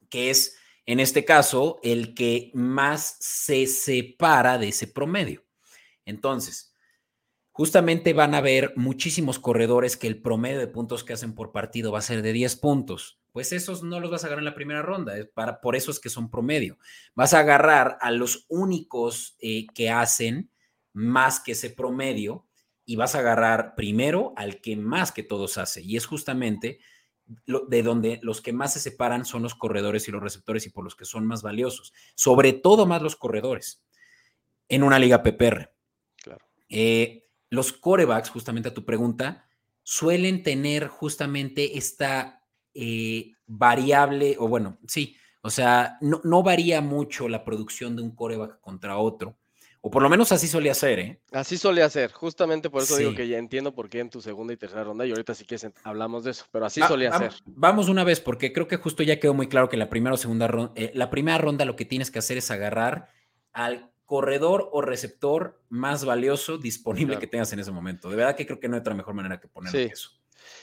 Speaker 1: Que es en este caso, el que más se separa de ese promedio. Entonces, justamente van a haber muchísimos corredores que el promedio de puntos que hacen por partido va a ser de 10 puntos. Pues esos no los vas a agarrar en la primera ronda, para, por eso es que son promedio. Vas a agarrar a los únicos eh, que hacen más que ese promedio y vas a agarrar primero al que más que todos hace. Y es justamente de donde los que más se separan son los corredores y los receptores y por los que son más valiosos, sobre todo más los corredores en una liga PPR. Claro. Eh, los corebacks, justamente a tu pregunta, suelen tener justamente esta eh, variable, o bueno, sí, o sea, no, no varía mucho la producción de un coreback contra otro. O por lo menos así solía ser, ¿eh?
Speaker 2: Así solía ser. Justamente por eso digo que ya entiendo por qué en tu segunda y tercera ronda, y ahorita sí que hablamos de eso, pero así solía ser.
Speaker 1: Vamos una vez, porque creo que justo ya quedó muy claro que la primera o segunda ronda, eh, la primera ronda lo que tienes que hacer es agarrar al corredor o receptor más valioso disponible que tengas en ese momento. De verdad que creo que no hay otra mejor manera que ponerlo eso.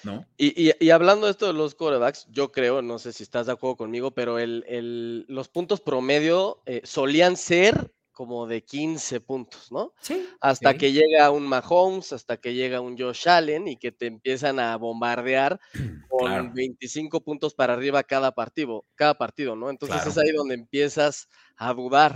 Speaker 1: ¿No?
Speaker 2: Y, hablando de esto de los corebacks, yo creo, no sé si estás de acuerdo conmigo, pero el, los puntos promedio eh, solían ser como de 15 puntos, ¿no? Sí. Hasta que llega un Mahomes, hasta que llega un Josh Allen y que te empiezan a bombardear con 25 puntos para arriba cada partido, cada partido, ¿no? Entonces es ahí donde empiezas a dudar.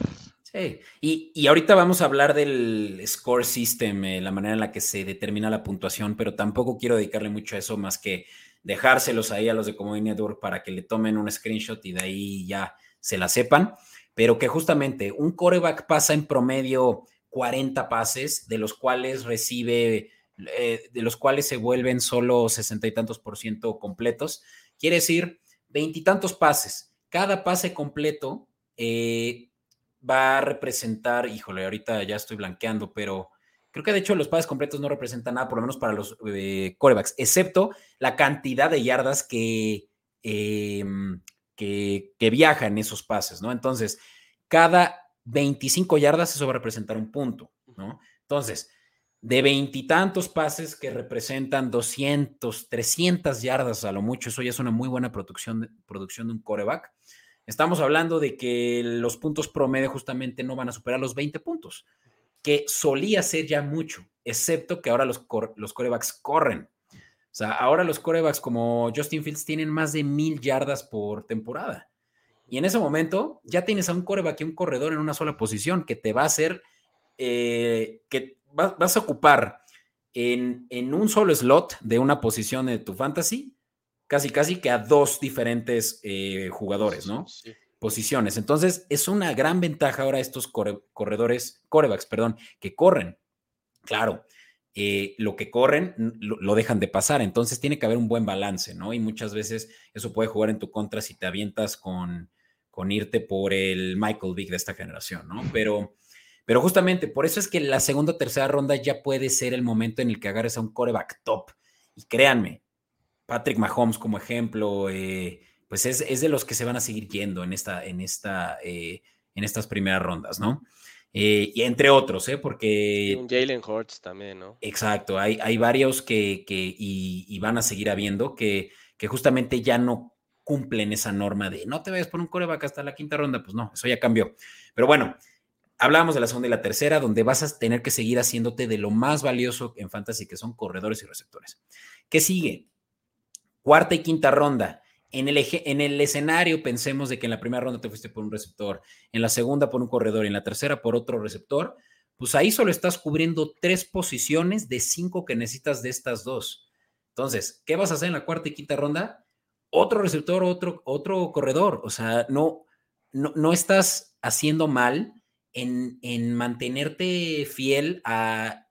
Speaker 1: Y, y ahorita vamos a hablar del score system, eh, la manera en la que se determina la puntuación, pero tampoco quiero dedicarle mucho a eso más que dejárselos ahí a los de Comedy Network para que le tomen un screenshot y de ahí ya se la sepan pero que justamente un coreback pasa en promedio 40 pases, de los cuales recibe, eh, de los cuales se vuelven solo sesenta y tantos por ciento completos. Quiere decir, veintitantos pases. Cada pase completo eh, va a representar, híjole, ahorita ya estoy blanqueando, pero creo que de hecho los pases completos no representan nada, por lo menos para los eh, corebacks, excepto la cantidad de yardas que, em, que, viaja en esos pases, ¿no? Entonces, cada 25 yardas eso va a representar un punto, ¿no? Entonces, de veintitantos pases que representan 200, 300 yardas a lo mucho, eso ya es una muy buena producción de, producción de un coreback. Estamos hablando de que los puntos promedio justamente no van a superar los 20 puntos, que solía ser ya mucho, excepto que ahora los, los corebacks corren. O sea, ahora los corebacks como Justin Fields tienen más de mil yardas por temporada. Y en ese momento ya tienes a un coreback y un corredor en una sola posición que te va a hacer, eh, que vas a ocupar en, un solo slot de una posición de tu fantasy, casi casi que a dos diferentes eh, jugadores, ¿no? Posiciones. Entonces, es una gran ventaja ahora estos corredores, corebacks, perdón, que corren. Claro, eh, lo que corren lo, dejan de pasar. Entonces tiene que haber un buen balance, ¿no? Y muchas veces eso puede jugar en tu contra si te avientas con, con irte por el Michael Vick de esta generación, ¿no? Pero, pero justamente por eso es que la segunda o tercera ronda ya puede ser el momento en el que agarres a un coreback top. Y créanme, Patrick Mahomes como ejemplo, eh, pues es, de los que se van a seguir yendo en, esta, en, esta, eh, en estas primeras rondas, ¿no? Eh, y entre otros, ¿eh? Porque...
Speaker 2: Jalen Hurts también, ¿no?
Speaker 1: Exacto, hay, hay varios que, que y, van a seguir habiendo que, que justamente ya no cumplen esa norma de no te vayas por un coreback hasta la quinta ronda, pues no, eso ya cambió. Pero bueno, hablábamos de la segunda y la tercera, donde vas a tener que seguir haciéndote de lo más valioso en fantasy, que son corredores y receptores. ¿Qué sigue? Cuarta y quinta ronda en el, en el escenario pensemos de que en la primera ronda te fuiste por un receptor, en la segunda por un corredor en la tercera por otro receptor, pues ahí solo estás cubriendo tres posiciones de cinco que necesitas de estas dos. Entonces, ¿qué vas a hacer en la cuarta y quinta ronda? Otro receptor, otro, otro corredor. O sea, no, no, no estás haciendo mal en, en mantenerte fiel a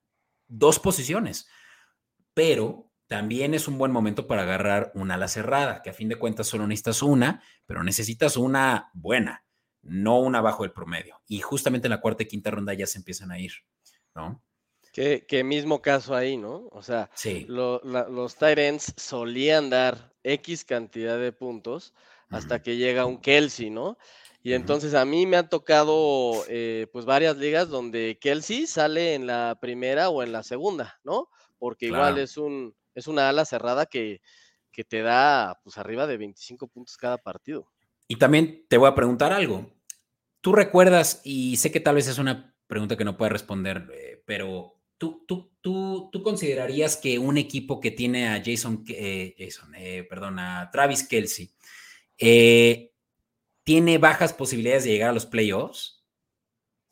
Speaker 1: dos posiciones, pero también es un buen momento para agarrar una ala cerrada, que a fin de cuentas solo necesitas una, pero necesitas una buena, no una bajo el promedio. Y justamente en la cuarta y quinta ronda ya se empiezan a ir, ¿no?
Speaker 2: Que, mismo caso ahí, ¿no? O sea,
Speaker 1: sí.
Speaker 2: los Tyrants solían dar X cantidad de puntos hasta que llega un Kelsey, ¿no? Y entonces a mí me han tocado eh, pues varias ligas donde Kelsey sale en la primera o en la segunda, ¿no? Porque igual es un, es una ala cerrada que, te da pues arriba de 25 puntos cada partido.
Speaker 1: Y también te voy a preguntar algo. Tú recuerdas, y sé que tal vez es una pregunta que no puedes responder, eh, pero ¿tú, tú, tú, tú considerarías que un equipo que tiene a Jason, eh, Jason eh, perdón, a Travis Kelsey, tiene bajas posibilidades de llegar a los playoffs?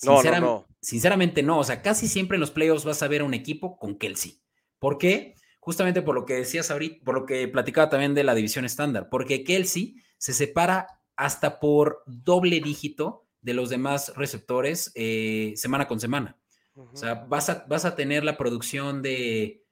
Speaker 2: No, no, no.
Speaker 1: Sinceramente no. O sea, casi siempre en los playoffs vas a ver a un equipo con Kelsey. ¿Por qué? Justamente por lo que decías ahorita, por lo que platicaba también de la división estándar, porque Kelsey se separa hasta por doble dígito de los demás receptores eh, semana con semana. O sea, vas a, vas a tener la producción de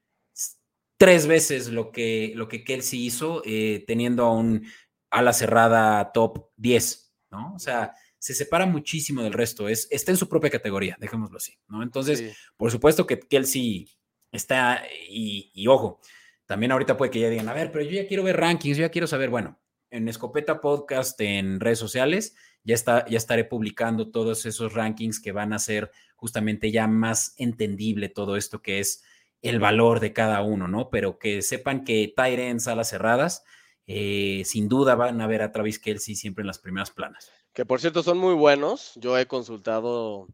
Speaker 1: tres veces lo que, lo que Kelsey hizo eh, teniendo a un ala cerrada top 10, ¿no? O sea, se separa muchísimo del resto, es, está en su propia categoría, dejémoslo así, ¿no? Entonces, por supuesto que Kelsey está, y, ojo, también ahorita puede que ya digan, a ver, pero yo ya quiero ver rankings, yo ya quiero saber, bueno, en Escopeta Podcast, en redes sociales, ya, está, ya estaré publicando todos esos rankings que van a ser justamente ya más entendible todo esto que es el valor de cada uno, ¿no? Pero que sepan que Tyren, salas cerradas, eh, sin duda van a ver a Travis Kelsey siempre en las primeras planas.
Speaker 2: Que por cierto son muy buenos. Yo he consultado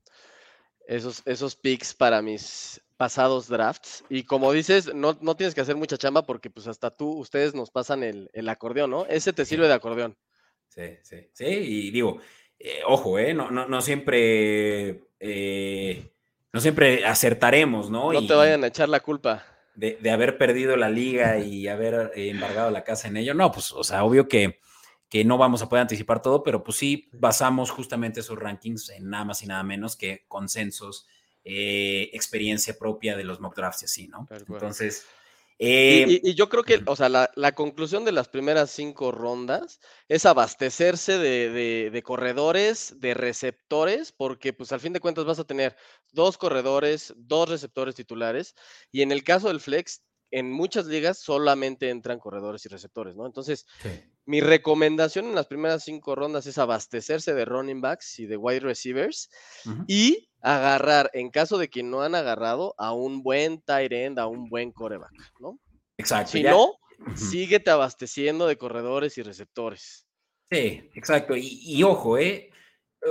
Speaker 2: esos, esos picks para mis pasados drafts. Y como dices, no, no, tienes que hacer mucha chamba porque pues hasta tú, ustedes nos pasan el, el acordeón, ¿no? Ese te sirve de acordeón.
Speaker 1: Sí, sí, sí. Y digo, eh, ojo, ¿eh? No, no, no siempre... Eh, no siempre acertaremos, ¿no?
Speaker 2: No te vayan a echar la culpa.
Speaker 1: De, de, haber perdido la liga y haber embargado la casa en ello. No, pues, o sea, obvio que, que no vamos a poder anticipar todo, pero pues sí basamos justamente esos rankings en nada más y nada menos que consensos eh, experiencia propia de los mock drafts y así, ¿no? Entonces...
Speaker 2: Eh, y, yo creo que, o sea, la, conclusión de las primeras cinco rondas es abastecerse de, corredores, de receptores, porque pues al fin de cuentas vas a tener dos corredores, dos receptores titulares, y en el caso del flex, en muchas ligas solamente entran corredores y receptores, ¿no? Entonces, mi recomendación en las primeras cinco rondas es abastecerse de running backs y de wide receivers y agarrar, en caso de que no han agarrado, a un buen tight end, a un buen coreback, ¿no?
Speaker 1: Exacto.
Speaker 2: Si no, síguete abasteciendo de corredores y receptores.
Speaker 1: Sí, exacto. Y, ojo, ¿eh?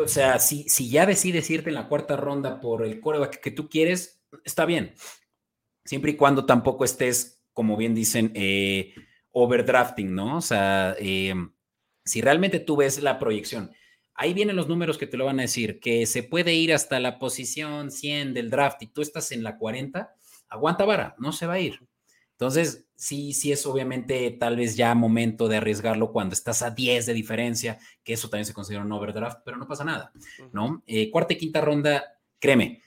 Speaker 1: O sea, si, si ya decides irte en la cuarta ronda por el coreback que tú quieres, está bien. Siempre y cuando tampoco estés, como bien dicen, eh, overdrafting, ¿no? O sea, em, si realmente tú ves la proyección ahí vienen los números que te lo van a decir, que se puede ir hasta la posición 100 del draft y tú estás en la 40, aguanta vara, no se va a ir. Entonces, sí, sí es obviamente tal vez ya momento de arriesgarlo cuando estás a 10 de diferencia, que eso también se considera un overdraft, pero no pasa nada, ¿no? Eh, cuarta y quinta ronda, créeme,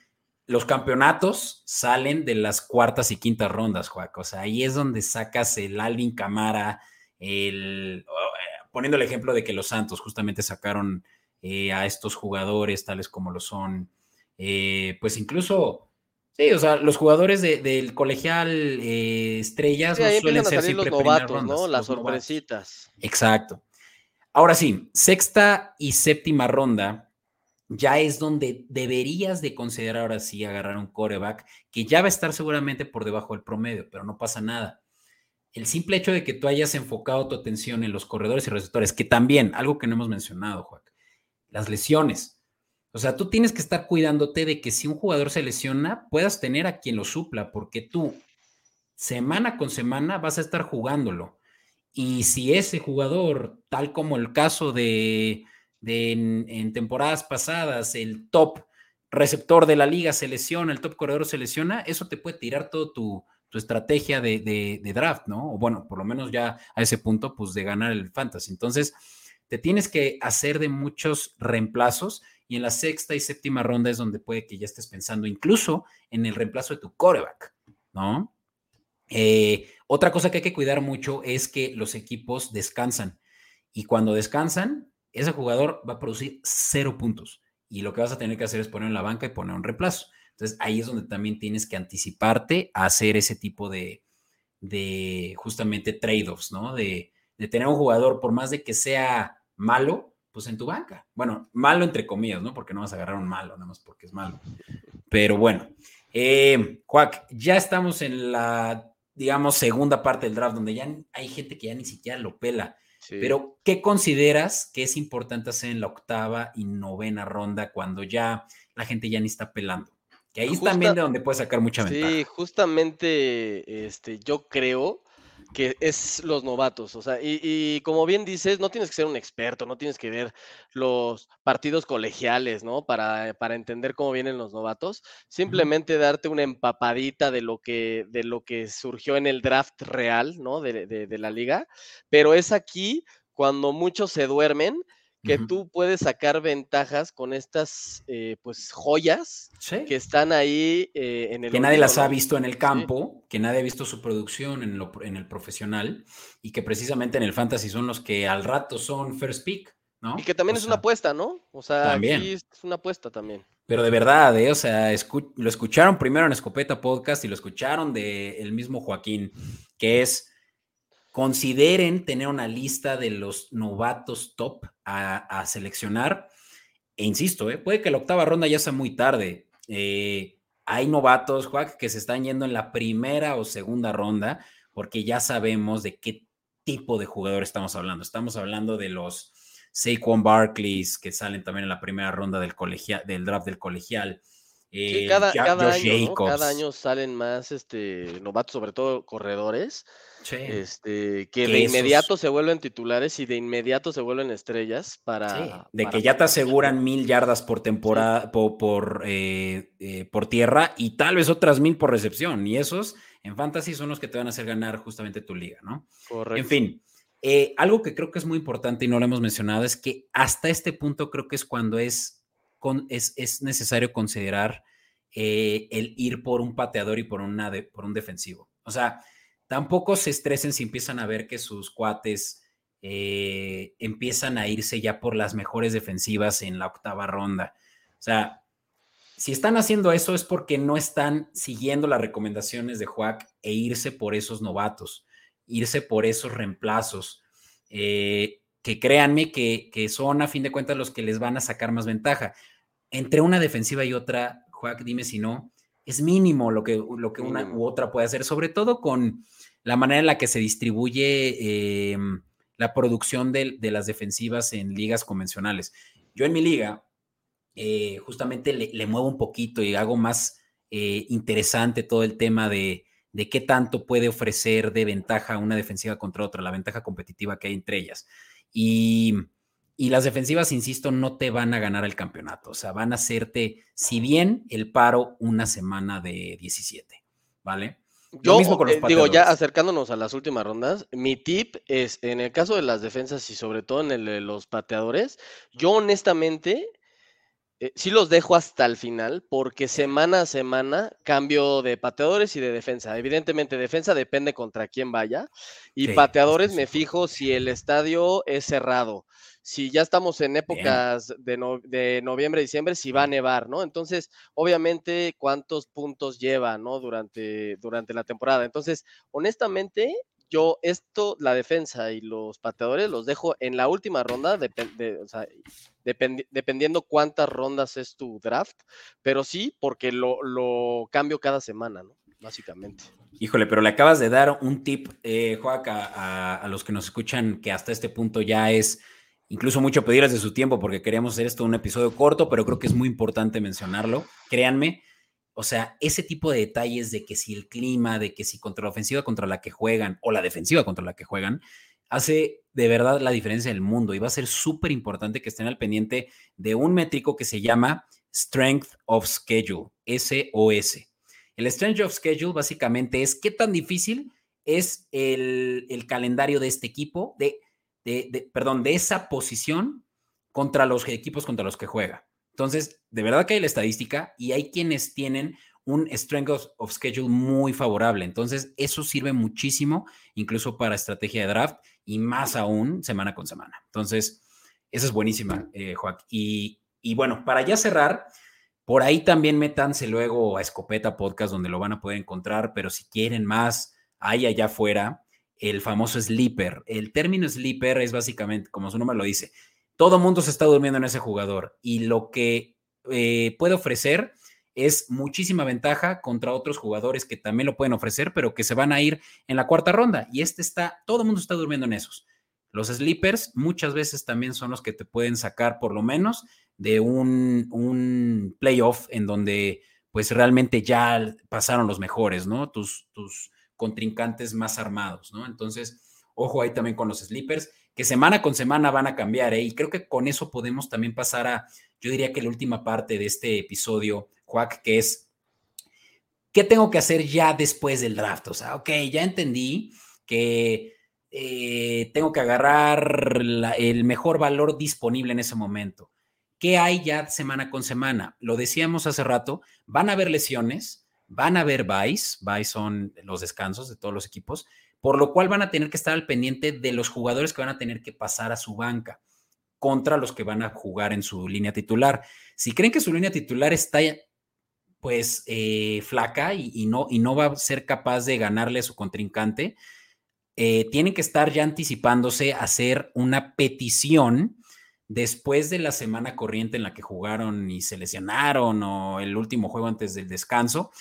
Speaker 1: los campeonatos salen de las cuartas y quintas rondas, Juaco. O sea, ahí es donde sacas el Alvin Camara, el, eh, poniendo el ejemplo de que los Santos justamente sacaron eh, a estos jugadores, tales como lo son, eh, pues incluso, sí, o sea, los jugadores del colegial eh, estrellas no suelen ser siempre
Speaker 2: los novatos, ¿no? Las sorpresitas.
Speaker 1: Exacto. Ahora sí, sexta y séptima ronda ya es donde deberías de considerar ahora sí agarrar un coreback que ya va a estar seguramente por debajo del promedio, pero no pasa nada. El simple hecho de que tú hayas enfocado tu atención en los corredores y receptores, que también, algo que no hemos mencionado, Juan, las lesiones. O sea, tú tienes que estar cuidándote de que si un jugador se lesiona, puedas tener a quien lo supla, porque tú semana con semana vas a estar jugándolo. Y si ese jugador, tal como el caso de, en, temporadas pasadas, el top receptor de la liga se lesiona, el top corredor se lesiona, eso te puede tirar todo tu, estrategia de, draft, ¿no? O bueno, por lo menos ya a ese punto, pues de ganar el fantasy. Entonces, te tienes que hacer de muchos reemplazos y en la sexta y séptima ronda es donde puede que ya estés pensando incluso en el reemplazo de tu coreback, ¿no? Eh, otra cosa que hay que cuidar mucho es que los equipos descansan y cuando descansan, ese jugador va a producir cero puntos y lo que vas a tener que hacer es poner en la banca y poner un reemplazo. Entonces ahí es donde también tienes que anticiparte a hacer ese tipo de, de justamente trade-offs, ¿no? De, tener un jugador, por más de que sea malo, pues en tu banca. Bueno, malo entre comillas, ¿no? Porque no vas a agarrar un malo, nada más porque es malo. Pero bueno, eh, ya estamos en la, digamos, segunda parte del draft, donde ya hay gente que ya ni siquiera lo pela. Pero, ¿qué consideras que es importante hacer en la octava y novena ronda cuando ya la gente ya ni está pelando? Que ahí es también de donde puedes sacar mucha ventaja. Sí,
Speaker 2: justamente este, yo creo que es los novatos. O sea, y, como bien dices, no tienes que ser un experto, no tienes que ver los partidos colegiales, ¿no? Para, para entender cómo vienen los novatos. Simplemente darte una empapadita de lo que, de lo que surgió en el draft real, ¿no? De, de la liga. Pero es aquí cuando muchos se duermen que tú puedes sacar ventajas con estas eh, pues joyas que están ahí eh, en el
Speaker 1: que nadie las ha visto en el campo, que nadie ha visto su producción en, lo, en, el profesional y que precisamente en el fantasy son los que al rato son first pick, ¿no?
Speaker 2: Y que también es una apuesta, ¿no? O sea, también. es una apuesta también.
Speaker 1: Pero de verdad, ¿eh? o sea, lo escucharon primero en Escopeta Podcast y lo escucharon de el mismo Joaquín, que es consideren tener una lista de los novatos top a, seleccionar. E insisto, ¿eh? puede que la octava ronda ya sea muy tarde. Eh, hay novatos, Juan, que se están yendo en la primera o segunda ronda porque ya sabemos de qué tipo de jugador estamos hablando. Estamos hablando de los Saquon Barclays que salen también en la primera ronda del, del draft del colegial.
Speaker 2: Eh, cada, año, cada, año, salen más este, novatos, sobre todo corredores, este, que, de inmediato se vuelven titulares y de inmediato se vuelven estrellas para...
Speaker 1: de que ya te aseguran mil yardas por temporada, por, eh, eh, por, tierra y tal vez otras mil por recepción. Y esos en fantasy son los que te van a hacer ganar justamente tu liga, ¿no? Correcto. En fin, eh, algo que creo que es muy importante y no lo hemos mencionado es que hasta este punto creo que es cuando es, es, es, necesario considerar el ir por un pateador y por un defensivo. O sea, tampoco se estresen si empiezan a ver que sus cuates eh, empiezan a irse ya por las mejores defensivas en la octava ronda. O sea, si están haciendo eso es porque no están siguiendo las recomendaciones de Juac e irse por esos novatos, irse por esos reemplazos, eh, que créanme que, son a fin de cuentas los que les van a sacar más ventaja. Entre una defensiva y otra, Juac, dime si no, es mínimo lo que, lo que una u otra puede hacer, sobre todo con la manera en la que se distribuye em, la producción de, las defensivas en ligas convencionales. Yo en mi liga, eh, justamente le, muevo un poquito y hago más eh, interesante todo el tema de, qué tanto puede ofrecer de ventaja una defensiva contra otra, la ventaja competitiva que hay entre ellas. Y, y las defensivas, insisto, no te van a ganar el campeonato, o sea, van a hacerte, si bien el paro, una semana de 17, ¿vale?
Speaker 2: Yo eh, digo, ya acercándonos a las últimas rondas, mi tip es, en el caso de las defensas y sobre todo en el de los pateadores, yo honestamente eh, sí los dejo hasta el final porque semana a semana cambio de pateadores y de defensa. Evidentemente, defensa depende contra quién vaya y pateadores me fijo si el estadio es cerrado si ya estamos en épocas de, de, noviembre, diciembre, si va a nevar, ¿no? Entonces, obviamente, cuántos puntos lleva, ¿no? Durante, durante la temporada. Entonces, honestamente, yo esto, la defensa y los pateadores los dejo en la última ronda, o sea, dependiendo cuántas rondas es tu draft, pero sí, porque lo, lo cambio cada semana, ¿no? Básicamente.
Speaker 1: Híjole, pero le acabas de dar un tip, eh, a, a los que nos escuchan, que hasta este punto ya es incluso mucho pedirles de su tiempo porque queríamos hacer esto un episodio corto, pero creo que es muy importante mencionarlo. Créanme, o sea, ese tipo de detalles de que si el clima, de que si contra la ofensiva contra la que juegan o la defensiva contra la que juegan, hace de verdad la diferencia del mundo y va a ser súper importante que estén al pendiente de un métrico que se llama Strength of Schedule, SOS. El Strength of Schedule básicamente es qué tan difícil es el, calendario de este equipo, de, de, perdón, de esa posición contra los equipos contra los que juega. Entonces, de verdad que hay la estadística y hay quienes tienen un strength of, schedule muy favorable. Entonces, eso sirve muchísimo, incluso para estrategia de draft y más aún semana con semana. Entonces, esa es buenísima, eh, Joaquín. Y, y bueno, para ya cerrar, por ahí también métanse luego a Escopeta Podcast, donde lo van a poder encontrar, pero si quieren más, hay allá afuera el famoso sleeper. El término sleeper es básicamente, como su nombre lo dice, todo mundo se está durmiendo en ese jugador y lo que eh, puede ofrecer es muchísima ventaja contra otros jugadores que también lo pueden ofrecer, pero que se van a ir en la cuarta ronda. Y este está, todo mundo está durmiendo en esos. Los sleepers muchas veces también son los que te pueden sacar por lo menos de un, un playoff en donde pues realmente ya pasaron los mejores, ¿no? Tus, tus contrincantes más armados, ¿no? Entonces, ojo ahí también con los sleepers, que semana con semana van a cambiar, ¿eh? Y creo que con eso podemos también pasar a, yo diría que la última parte de este episodio, Juac, que es, ¿qué tengo que hacer ya después del draft? O sea, ok, ya entendí que eh, tengo que agarrar el mejor valor disponible en ese momento. ¿Qué hay ya semana con semana? Lo decíamos hace rato, van a haber lesiones, van a haber buys, buys son los descansos de todos los equipos, por lo cual van a tener que estar al pendiente de los jugadores que van a tener que pasar a su banca contra los que van a jugar en su línea titular. Si creen que su línea titular está pues eh, flaca y, no, y no va a ser capaz de ganarle a su contrincante, eh, tienen que estar ya anticipándose a hacer una petición después de la semana corriente en la que jugaron y se lesionaron o el último juego antes del descanso,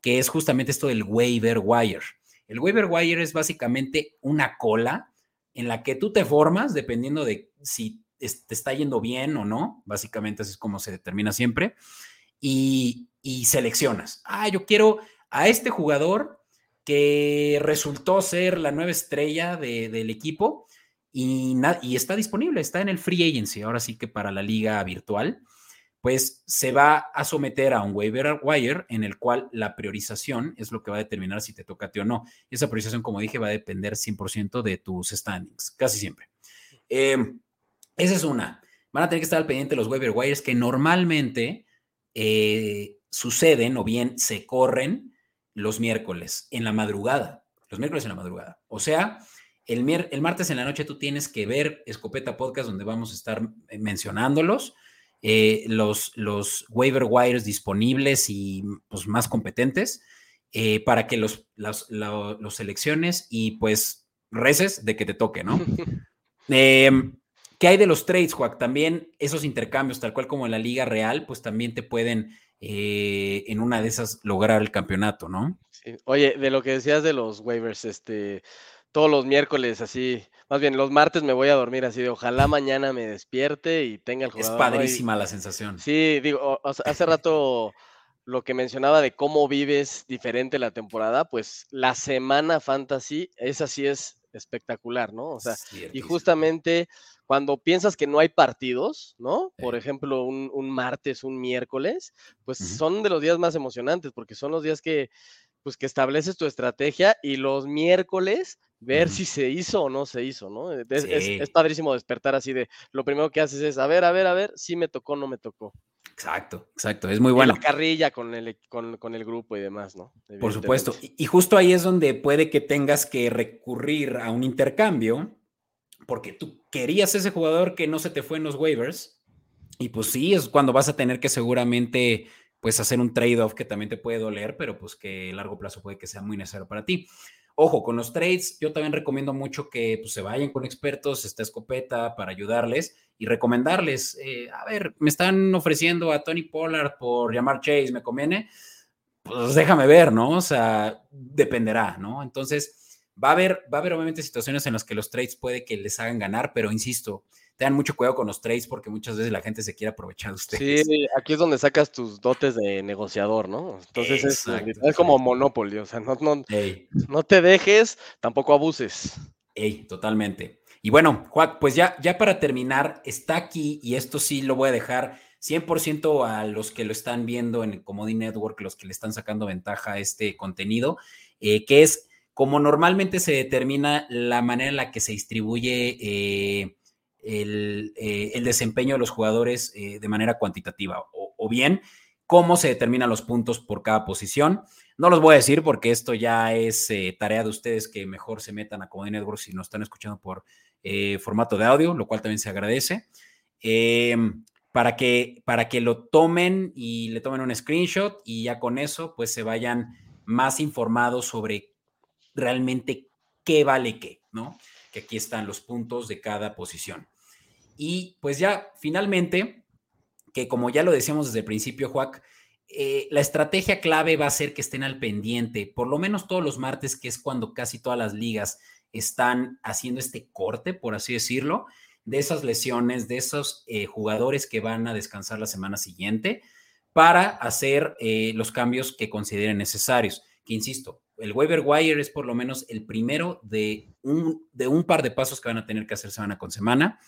Speaker 1: que es justamente esto del waiver wire. El waiver wire es básicamente una cola en la que tú te formas dependiendo de si te está yendo bien o no, básicamente así es como se determina siempre, y, seleccionas, ah, yo quiero a este jugador que resultó ser la nueva estrella del equipo y, y, está disponible, está en el free agency, ahora sí que para la liga virtual, pues se va a someter a un waiver wire en el cual la priorización es lo que va a determinar si te toca a ti o no. esa priorización, como dije, va a depender 100% de tus standings, casi siempre. Eh, esa es una. Van a tener que estar al pendiente de los waiver wires que normalmente eh, suceden o bien se corren los miércoles en la madrugada. Los miércoles en la madrugada. O sea, el, el martes en la noche tú tienes que ver Escopeta Podcast donde vamos a estar eh, mencionándolos. Eh, los, los waiver wires disponibles y pues, más competentes para que los, los, los, selecciones y pues reces de que te toque, ¿no? eh, ¿Qué hay de los trades, Juan? También esos intercambios, tal cual como en la liga real, pues también te pueden eh, en una de esas lograr el campeonato, ¿no?
Speaker 2: Sí. Oye, de lo que decías de los waivers, este, todos los miércoles así, más bien los martes me voy a dormir así de ojalá mañana me despierte y tenga el jugador.
Speaker 1: Es padrísima la sensación.
Speaker 2: Sí, digo, hace rato lo que mencionaba de cómo vives diferente la temporada, pues la semana fantasy, esa sí es espectacular, ¿no? O sea, y justamente cuando piensas que no hay partidos, ¿no? Por ejemplo, un, martes, un miércoles, pues son de los días más emocionantes porque son los días que, pues, que estableces tu estrategia y los miércoles ver si se hizo o no se hizo, ¿no? Es, padrísimo despertar así de, lo primero que haces es, a ver, a ver, a ver, si me tocó o no me tocó.
Speaker 1: Exacto, exacto, es muy bueno.
Speaker 2: la carrilla con el, con, el grupo y demás, ¿no?
Speaker 1: Por supuesto, y justo ahí es donde puede que tengas que recurrir a un intercambio porque tú querías ese jugador que no se te fue en los waivers. Y pues sí, es cuando vas a tener que seguramente pues hacer un trade-off que también te puede doler, pero pues que a largo plazo puede que sea muy necesario para ti. Ojo, con los trades, yo también recomiendo mucho que pues, se vayan con expertos, esta escopeta para ayudarles y recomendarles, eh, a ver, me están ofreciendo a Tony Pollard por llamar Chase, ¿me conviene? Pues déjame ver, ¿no? O sea, dependerá, ¿no? Entonces, Va a haber, va a haber obviamente situaciones en las que los trades puede que les hagan ganar, pero insisto, tengan mucho cuidado con los trades porque muchas veces la gente se quiere aprovechar de ustedes.
Speaker 2: Sí, aquí es donde sacas tus dotes de negociador, ¿no? Entonces es, como Monopoly, o sea, no, no, te dejes, tampoco abuses.
Speaker 1: Ey, totalmente. Y bueno, Juan, pues ya, ya para terminar, está aquí, y esto sí lo voy a dejar 100% a los que lo están viendo en el Comedy Network, los que le están sacando ventaja a este contenido, eh, que es como normalmente se determina la manera en la que se distribuye eh, eh, el, desempeño de los jugadores de manera cuantitativa, o, bien cómo se determinan los puntos por cada posición. No los voy a decir porque esto ya es tarea de ustedes que mejor se metan a Comedy Network si nos están escuchando por formato de audio, lo cual también se agradece. Para que, para que lo tomen y le tomen un screenshot y ya con eso pues se vayan más informados sobre realmente qué vale qué, ¿no? Que aquí están los puntos de cada posición. Y pues ya finalmente, que como ya lo decíamos desde el principio, Juac, eh, la estrategia clave va a ser que estén al pendiente, por lo menos todos los martes, que es cuando casi todas las ligas están haciendo este corte, por así decirlo, de esas lesiones, de esos eh, jugadores que van a descansar la semana siguiente para hacer eh, los cambios que consideren necesarios. Que insisto, el waiver wire es por lo menos el primero de un, de un par de pasos que van a tener que hacer semana con semana.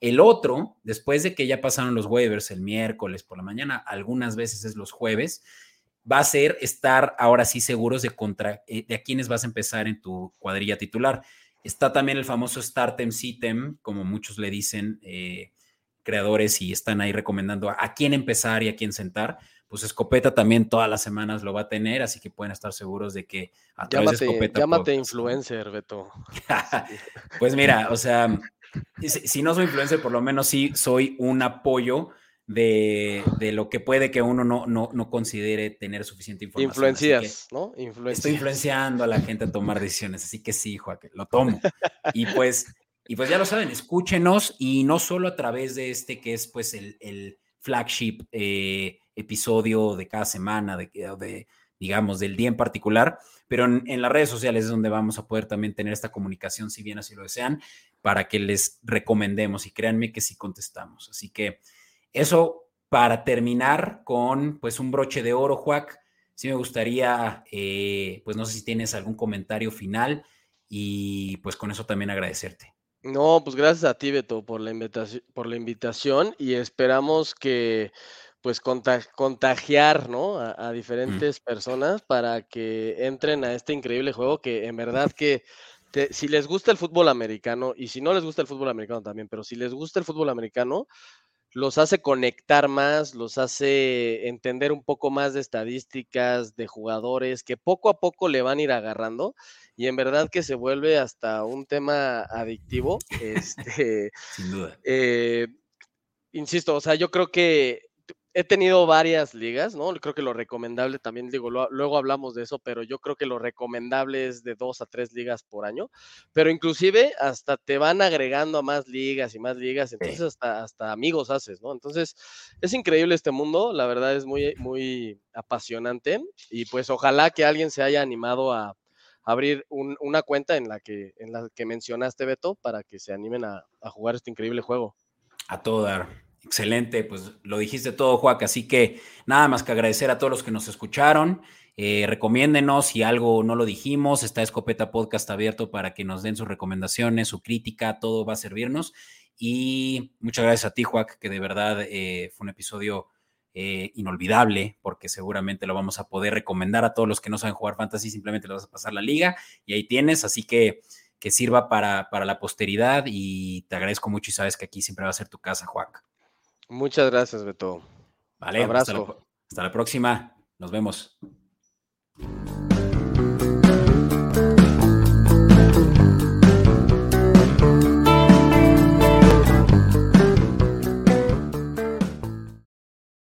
Speaker 1: El otro, después de que ya pasaron los waivers el miércoles por la mañana, algunas veces es los jueves, va a ser estar ahora sí seguros de, contra, eh, de a quiénes vas a empezar en tu cuadrilla titular. Está también el famoso Startem Sitem, como muchos le dicen eh, creadores y están ahí recomendando a, quién empezar y a quién sentar. Pues Escopeta también todas las semanas lo va a tener, así que pueden estar seguros de que
Speaker 2: a través llámate, de Escopeta. Llámate influencer, Beto.
Speaker 1: pues mira, o sea, si no soy influencer, por lo menos sí soy un apoyo de, lo que puede que uno no, no, considere tener suficiente información.
Speaker 2: Influencias, ¿no?
Speaker 1: Estoy influenciando a la gente a tomar decisiones, así que sí, Joaquín, lo tomo. Y pues, y pues ya lo saben, escúchenos y no solo a través de este que es pues el, flagship eh, episodio de cada semana, de, de, digamos, del día en particular, pero en, las redes sociales es donde vamos a poder también tener esta comunicación, si bien así lo desean, para que les recomendemos y créanme que sí contestamos. Así que eso para terminar con pues un broche de oro, Juac. Sí me gustaría, eh, pues no sé si tienes algún comentario final y pues con eso también agradecerte.
Speaker 2: No, pues gracias a ti, Beto, por la invitación, por la invitación y esperamos que pues contagiar, ¿no? A, diferentes personas para que entren a este increíble juego que en verdad que si les gusta el fútbol americano y si no les gusta el fútbol americano también, pero si les gusta el fútbol americano, los hace conectar más, los hace entender un poco más de estadísticas, de jugadores, que poco a poco le van a ir agarrando y en verdad que se vuelve hasta un tema adictivo. Este,
Speaker 1: Sin duda.
Speaker 2: Eh, insisto, o sea, yo creo que he tenido varias ligas, ¿no? Creo que lo recomendable también, digo, luego hablamos de eso, pero yo creo que lo recomendable es de dos a tres ligas por año, pero inclusive hasta te van agregando a más ligas y más ligas, entonces hasta, hasta amigos haces, ¿no? Entonces es increíble este mundo, la verdad es muy, muy apasionante y pues ojalá que alguien se haya animado a abrir una cuenta en la que en la que mencionaste Beto para que se animen a, a jugar este increíble juego.
Speaker 1: A todo dar. Excelente, pues lo dijiste todo, Juac, así que nada más que agradecer a todos los que nos escucharon. Eh, recomiéndenos si algo no lo dijimos, está Escopeta Podcast abierto para que nos den sus recomendaciones, su crítica, todo va a servirnos. Y muchas gracias a ti, Juac, que de verdad eh, fue un episodio eh, inolvidable, porque seguramente lo vamos a poder recomendar a todos los que no saben jugar fantasy, simplemente le vas a pasar la liga y ahí tienes, así que que sirva para, para la posteridad y te agradezco mucho y sabes que aquí siempre va a ser tu casa, Juac.
Speaker 2: Muchas gracias, Beto.
Speaker 1: Vale, abrazo. Hasta la, hasta la próxima. Nos vemos.